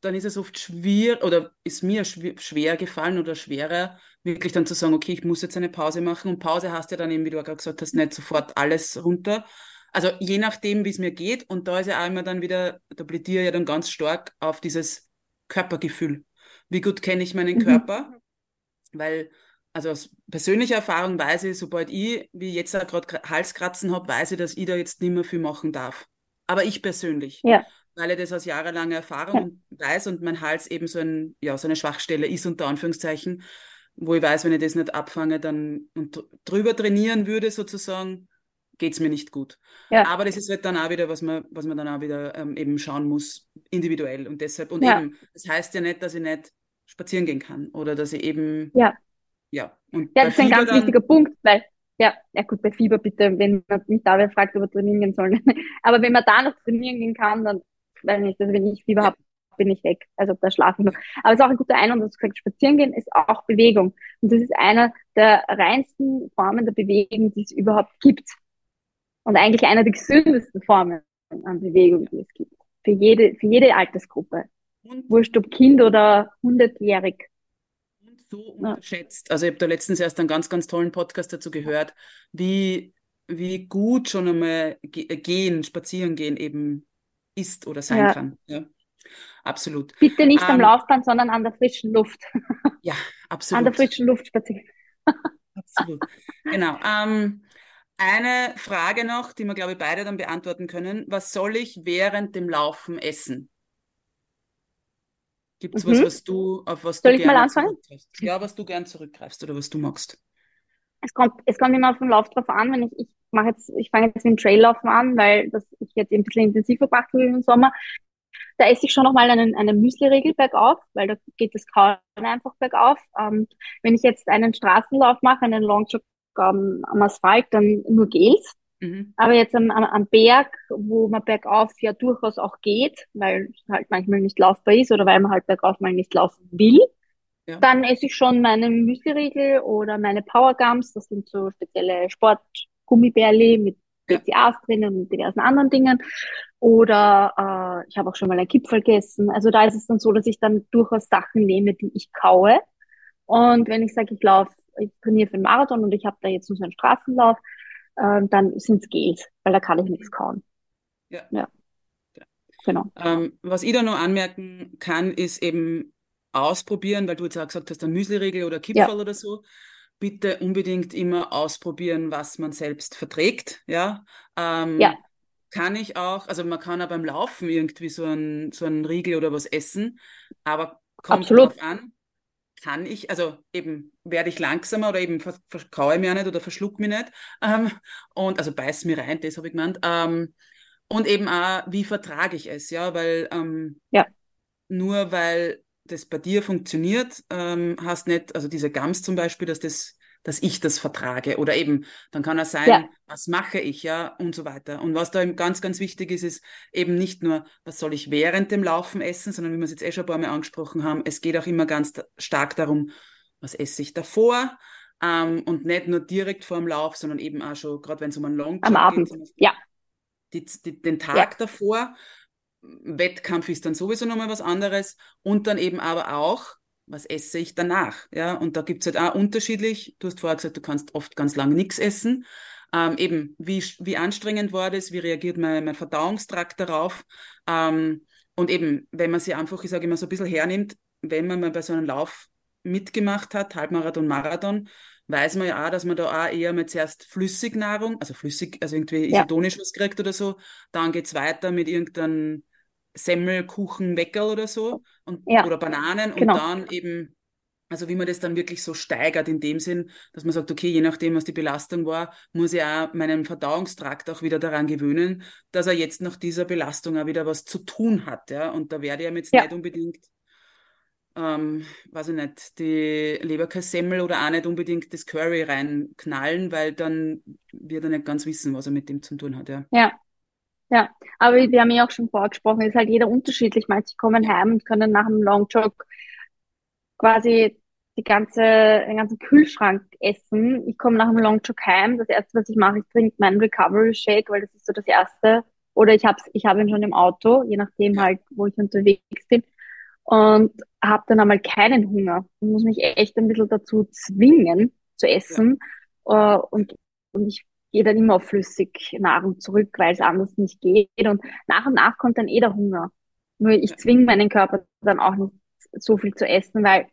dann ist es oft schwer oder ist mir schwer gefallen oder schwerer, wirklich dann zu sagen, okay, ich muss jetzt eine Pause machen. Und Pause hast ja dann eben, wie du auch gerade gesagt hast, nicht sofort alles runter. Also je nachdem, wie es mir geht. Und da ist ja auch immer dann wieder, da plädiere ich ja dann ganz stark auf dieses Körpergefühl wie gut kenne ich meinen mhm. Körper, weil also aus persönlicher Erfahrung weiß ich, sobald ich, wie jetzt gerade Halskratzen habe, weiß ich, dass ich da jetzt nicht mehr viel machen darf. Aber ich persönlich. Ja. Weil ich das aus jahrelanger Erfahrung ja. weiß und mein Hals eben so, ein, ja, so eine Schwachstelle ist, unter Anführungszeichen, wo ich weiß, wenn ich das nicht abfange dann und drüber trainieren würde, sozusagen, geht es mir nicht gut. Ja. Aber das ist halt dann auch wieder, was man, was man dann auch wieder ähm, eben schauen muss, individuell. Und deshalb, und eben, das heißt ja nicht, dass ich nicht spazieren gehen kann oder dass ich eben. Ja. Ja, und ja das ist ein ganz dann, wichtiger Punkt, weil, ja, ja gut, bei Fieber bitte, wenn man mich da fragt, ob wir trainieren gehen sollen. Aber wenn man da noch trainieren gehen kann, dann, weiß nicht, also wenn ich Fieber habe, bin ich weg. Also da schlafe ich noch. Aber es ist auch ein guter Einwand, dass du gesagt spazieren gehen ist auch Bewegung. Und das ist einer der reinsten Formen der Bewegung, die es überhaupt gibt. Und eigentlich einer der gesündesten Formen an Bewegung, die es gibt. Für jede, für jede Altersgruppe. Und Wurscht ob Kind oder hundertjährig. So unterschätzt. Also ich habe da letztens erst einen ganz, ganz tollen Podcast dazu gehört, wie, wie gut schon einmal gehen, spazieren gehen eben ist oder sein ja. kann. Ja. Absolut. Bitte nicht ähm, am Laufband, sondern an der frischen Luft. Ja, absolut. An der frischen Luft spazieren. Absolut. Genau. Ähm, eine Frage noch, die wir, glaube ich, beide dann beantworten können. Was soll ich während dem Laufen essen? Gibt es mhm. was, was du, auf was soll du gerne zurückgreifst? Ja, was du gern zurückgreifst oder was du magst. Es kommt, es kommt immer auf den Lauf drauf an, wenn ich, ich mache jetzt, ich fange jetzt mit dem Traillaufen an, weil das ich jetzt ein bisschen intensiver gemacht habe im Sommer. Da esse ich schon nochmal einen, einen Müsli-Regel bergauf, weil da geht das Kauen einfach bergauf. Ähm, wenn ich jetzt einen Straßenlauf mache, einen Longjog am, am Asphalt dann nur Gels. Mhm. Aber jetzt am, am, am Berg, wo man bergauf ja durchaus auch geht, weil es halt manchmal nicht laufbar ist oder weil man halt bergauf mal nicht laufen will, ja. dann esse ich schon meine Müsliriegel oder meine Powergums. Das sind so spezielle Sportgummibärli mit BCAs ja. drin und diversen anderen Dingen. Oder äh, ich habe auch schon mal ein Kipfel gegessen. Also da ist es dann so, dass ich dann durchaus Sachen nehme, die ich kaue. Und wenn ich sage, ich laufe ich trainiere für einen Marathon und ich habe da jetzt nur so einen Straßenlauf, äh, dann sind es Gels, weil da kann ich nichts kauen. Ja. ja. Genau. Ähm, was ich da noch anmerken kann, ist eben ausprobieren, weil du jetzt auch gesagt hast, ein Müsli-Regel oder Kipferl ja. oder so. Bitte unbedingt immer ausprobieren, was man selbst verträgt. Ja. Ähm, ja. Kann ich auch, also man kann auch beim Laufen irgendwie so ein, so Riegel oder was essen, aber kommt Absolut. drauf an, kann ich, also eben werde ich langsamer oder eben verkaue mir nicht oder verschluck mich nicht. Ähm, und also beiß mir rein, das habe ich gemeint. Ähm, und eben auch, wie vertrage ich es, ja, weil ähm, ja. nur weil das bei dir funktioniert, ähm, hast nicht, also diese Gams zum Beispiel, dass das dass ich das vertrage. Oder eben, dann kann es sein, ja. was mache ich, ja, und so weiter. Und was da eben ganz, ganz wichtig ist, ist eben nicht nur, was soll ich während dem Laufen essen, sondern wie wir es jetzt eh schon ein paar Mal angesprochen haben, es geht auch immer ganz stark darum, was esse ich davor. Ähm, und nicht nur direkt vor dem Lauf, sondern eben auch schon, gerade wenn es um einen Long Am Abend, geht, ja. Die, die, den Tag ja. davor. Wettkampf ist dann sowieso nochmal was anderes. Und dann eben aber auch was esse ich danach? Ja, und da gibt's halt auch unterschiedlich. Du hast vorher gesagt, du kannst oft ganz lange nichts essen. Ähm, eben, wie, wie anstrengend war das? Wie reagiert mein, mein Verdauungstrakt darauf? Ähm, und eben, wenn man sie einfach, ich sage immer, so ein bisschen hernimmt, wenn man mal bei so einem Lauf mitgemacht hat, Halbmarathon, Marathon, weiß man ja auch, dass man da auch eher mal zuerst Flüssignahrung, also flüssig, also irgendwie Ja, isotonisch was kriegt oder so, dann geht's weiter mit irgendeinem Semmel, Kuchen, Weckerl oder so und, ja, oder Bananen und genau. dann eben, also wie man das dann wirklich so steigert in dem Sinn, dass man sagt, okay, je nachdem, was die Belastung war, muss ich auch meinen Verdauungstrakt auch wieder daran gewöhnen, dass er jetzt nach dieser Belastung auch wieder was zu tun hat, ja, und da werde ich jetzt Ja, nicht unbedingt ähm, weiß ich nicht, die Leberkassemmel oder auch nicht unbedingt das Curry reinknallen, weil dann wird er nicht ganz wissen, was er mit dem zu tun hat, ja. ja, ja. Aber wir haben ja auch schon vorgesprochen, es ist halt jeder unterschiedlich. Manche kommen heim und können nach einem Longjog quasi die ganze, den ganzen Kühlschrank essen. Ich komme nach einem Longjog heim. Das erste, was ich mache, ich trinke meinen Recovery Shake, weil das ist so das erste. Oder ich habe ich hab ihn schon im Auto, je nachdem Ja, halt, wo ich unterwegs bin. Und habe dann einmal keinen Hunger und muss mich echt ein bisschen dazu zwingen zu ja, essen. Äh, und, und ich gehe dann immer auf Flüssignahrung zurück, weil es anders nicht geht. Und nach und nach kommt dann eh der Hunger. Nur ich zwinge meinen Körper dann auch nicht so viel zu essen, weil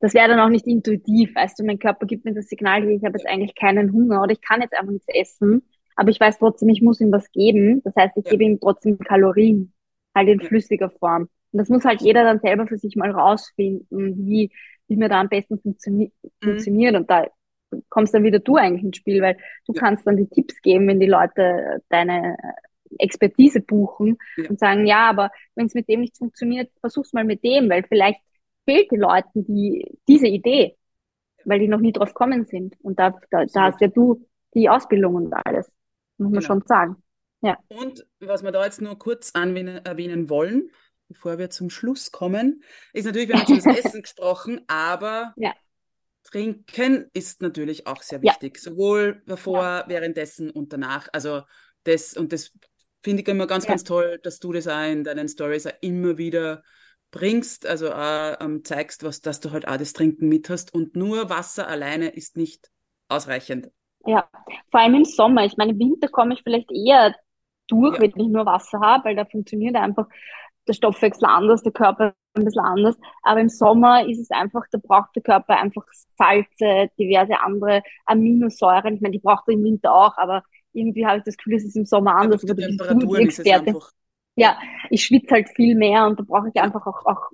das wäre dann auch nicht intuitiv. Weißt du, mein Körper gibt mir das Signal, ich habe jetzt eigentlich keinen Hunger oder ich kann jetzt einfach nichts essen, aber ich weiß trotzdem, ich muss ihm was geben. Das heißt, ich gebe ihm trotzdem Kalorien, halt in flüssiger Form. Und das muss halt jeder dann selber für sich mal rausfinden, wie, wie mir da am besten funktioni mhm, funktioniert. Und da kommst dann wieder du eigentlich ins Spiel, weil du ja, kannst dann die Tipps geben, wenn die Leute deine Expertise buchen ja, und sagen, ja, aber wenn es mit dem nicht funktioniert, versuch's mal mit dem, weil vielleicht fehlt den Leuten die, diese Idee, weil die noch nie drauf gekommen sind. Und da, da, da hast ja du die Ausbildung und alles, muss man genau. schon sagen. Ja, Und was wir da jetzt nur kurz anwähnen, erwähnen wollen, bevor wir zum Schluss kommen, ist natürlich, wir haben jetzt über das Essen gesprochen, aber ja, Trinken ist natürlich auch sehr ja, wichtig, sowohl ja, davor, währenddessen und danach. Also das und das finde ich immer ganz, ja, ganz toll, dass du das auch in deinen Stories auch immer wieder bringst, also auch ähm, zeigst, was, dass du halt auch das Trinken mit hast und nur Wasser alleine ist nicht ausreichend. ja. Vor allem im Sommer. Ich meine, im Winter komme ich vielleicht eher durch, Ja, wenn ich nur Wasser habe, weil da funktioniert einfach der Stoffwechsel anders, der Körper ein bisschen anders. Aber im Sommer ist es einfach, da braucht der Körper einfach Salze, diverse andere Aminosäuren. Ich meine, die braucht er im Winter auch, aber irgendwie habe ich das Gefühl, es ist im Sommer anders. du die Temperaturen ist es einfach, ja, Ja, ich schwitze halt viel mehr und da brauche ich ja, einfach auch, auch,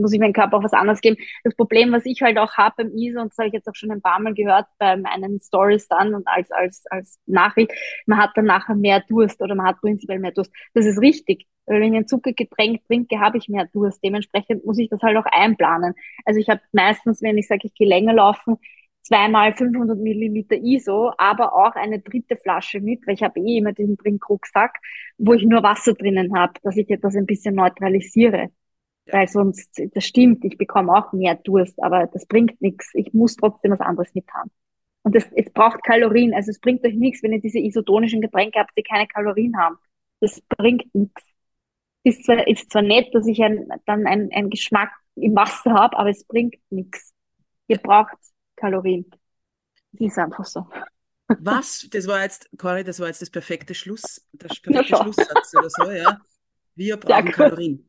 muss ich meinem Körper auch was anderes geben. Das Problem, was ich halt auch habe beim ISO, und das habe ich jetzt auch schon ein paar Mal gehört bei meinen Stories dann und als, als, als Nachricht, man hat dann nachher mehr Durst oder man hat prinzipiell mehr Durst. Das ist richtig. Weil wenn ich ein Zuckergetränk trinke, habe ich mehr Durst. Dementsprechend muss ich das halt auch einplanen. Also ich habe meistens, wenn ich sage, ich gehe länger laufen, zweimal 500 Milliliter ISO, aber auch eine dritte Flasche mit, weil ich habe eh immer diesen Trinkrucksack wo ich nur Wasser drinnen habe, dass ich das ein bisschen neutralisiere. Ja, Weil sonst, das stimmt, ich bekomme auch mehr Durst, aber das bringt nichts. Ich muss trotzdem was anderes mit haben. Und das, es braucht Kalorien. Also es bringt euch nichts, wenn ihr diese isotonischen Getränke habt, die keine Kalorien haben. Das bringt nichts. Ist zwar, ist zwar nett, dass ich ein, dann einen, einen Geschmack im Wasser habe, aber es bringt nichts. Ihr ja. braucht Kalorien. Das ist einfach so. Was, das war jetzt, Cory, das war jetzt das perfekte Schluss, der Na perfekte schau. Schlusssatz oder so, ja. Wir brauchen. Kalorien.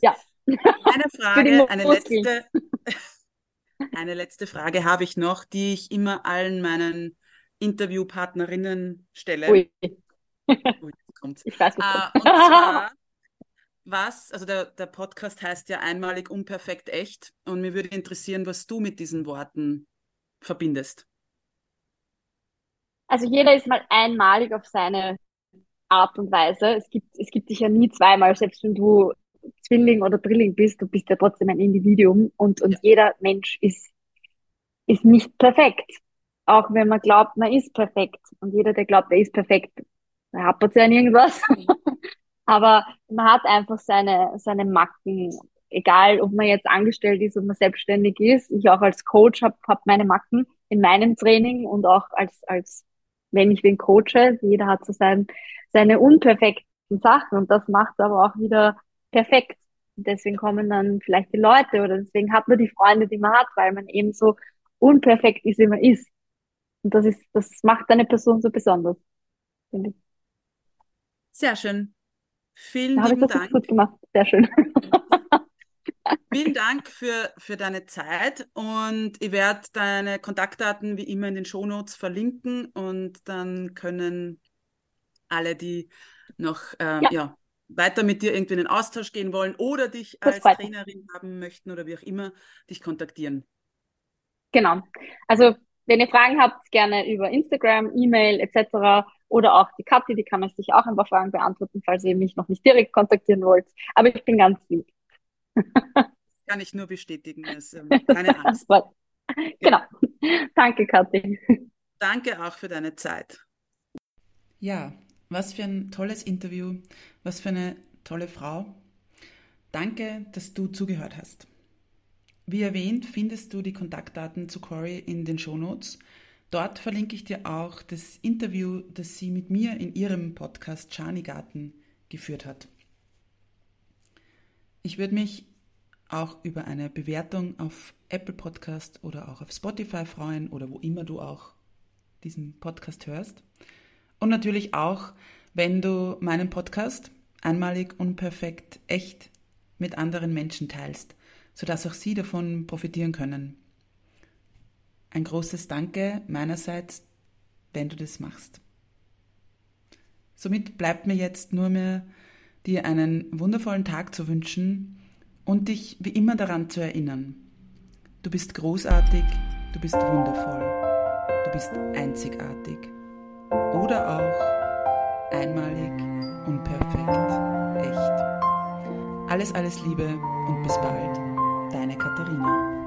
Ja. Eine Frage, eine letzte, eine letzte Frage habe ich noch, die ich immer allen meinen Interviewpartnerinnen stelle. Ui. Ui, kommt's. Ich weiß, was kommt. Äh, und zwar, was, also der, der Podcast heißt ja einmalig unperfekt echt und mir würde interessieren, was du mit diesen Worten verbindest. Also jeder ist mal einmalig auf seine Art und Weise. Es gibt, es gibt dich ja nie zweimal, selbst wenn du Zwilling oder Drilling bist, du bist ja trotzdem ein Individuum und, und Ja, jeder Mensch ist, ist nicht perfekt. Auch wenn man glaubt, man ist perfekt. Und jeder, der glaubt, er ist perfekt, der hapert ja an irgendwas. Aber man hat einfach seine, seine Macken. Egal, ob man jetzt angestellt ist, ob man selbstständig ist. Ich auch als Coach habe hab meine Macken in meinem Training und auch als, als, wenn ich wen coache. Jeder hat so sein, seine unperfekten Sachen und das macht aber auch wieder perfekt. Deswegen kommen dann vielleicht die Leute oder deswegen hat man die Freunde, die man hat, weil man eben so unperfekt ist, wie man ist. Und das ist, das macht eine Person so besonders, finde ich. Sehr schön. Vielen Da habe ich lieben das Dank. gut gemacht. Sehr schön. Vielen Dank für, für deine Zeit und ich werde deine Kontaktdaten wie immer in den Shownotes verlinken und dann können alle, die noch ähm, Ja. ja, weiter mit dir irgendwie in den Austausch gehen wollen oder dich Das als mich. Trainerin haben möchten oder wie auch immer, dich kontaktieren. Genau. Also, wenn ihr Fragen habt, gerne über Instagram, E-Mail etc. Oder auch die Kathi, die kann euch sicher auch ein paar Fragen beantworten, falls ihr mich noch nicht direkt kontaktieren wollt. Aber ich bin ganz lieb. Kann ich nur bestätigen. Es, ähm, keine Angst. genau. Danke, Kathi. Danke auch für deine Zeit. Ja, was für ein tolles Interview, was für eine tolle Frau. Danke, dass du zugehört hast. Wie erwähnt, findest du die Kontaktdaten zu Cory in den Shownotes. Dort verlinke ich dir auch das Interview, das sie mit mir in ihrem Podcast Chani Garten geführt hat. Ich würde mich auch über eine Bewertung auf Apple Podcast oder auch auf Spotify freuen oder wo immer du auch diesen Podcast hörst. Und natürlich auch, wenn du meinen Podcast einmalig, unperfekt, echt mit anderen Menschen teilst, sodass auch sie davon profitieren können. Ein großes Danke meinerseits, wenn du das machst. Somit bleibt mir jetzt nur mehr, dir einen wundervollen Tag zu wünschen und dich wie immer daran zu erinnern. Du bist großartig, du bist wundervoll, du bist einzigartig oder auch einmalig und perfekt, echt. Alles, alles Liebe und bis bald, deine Katharina.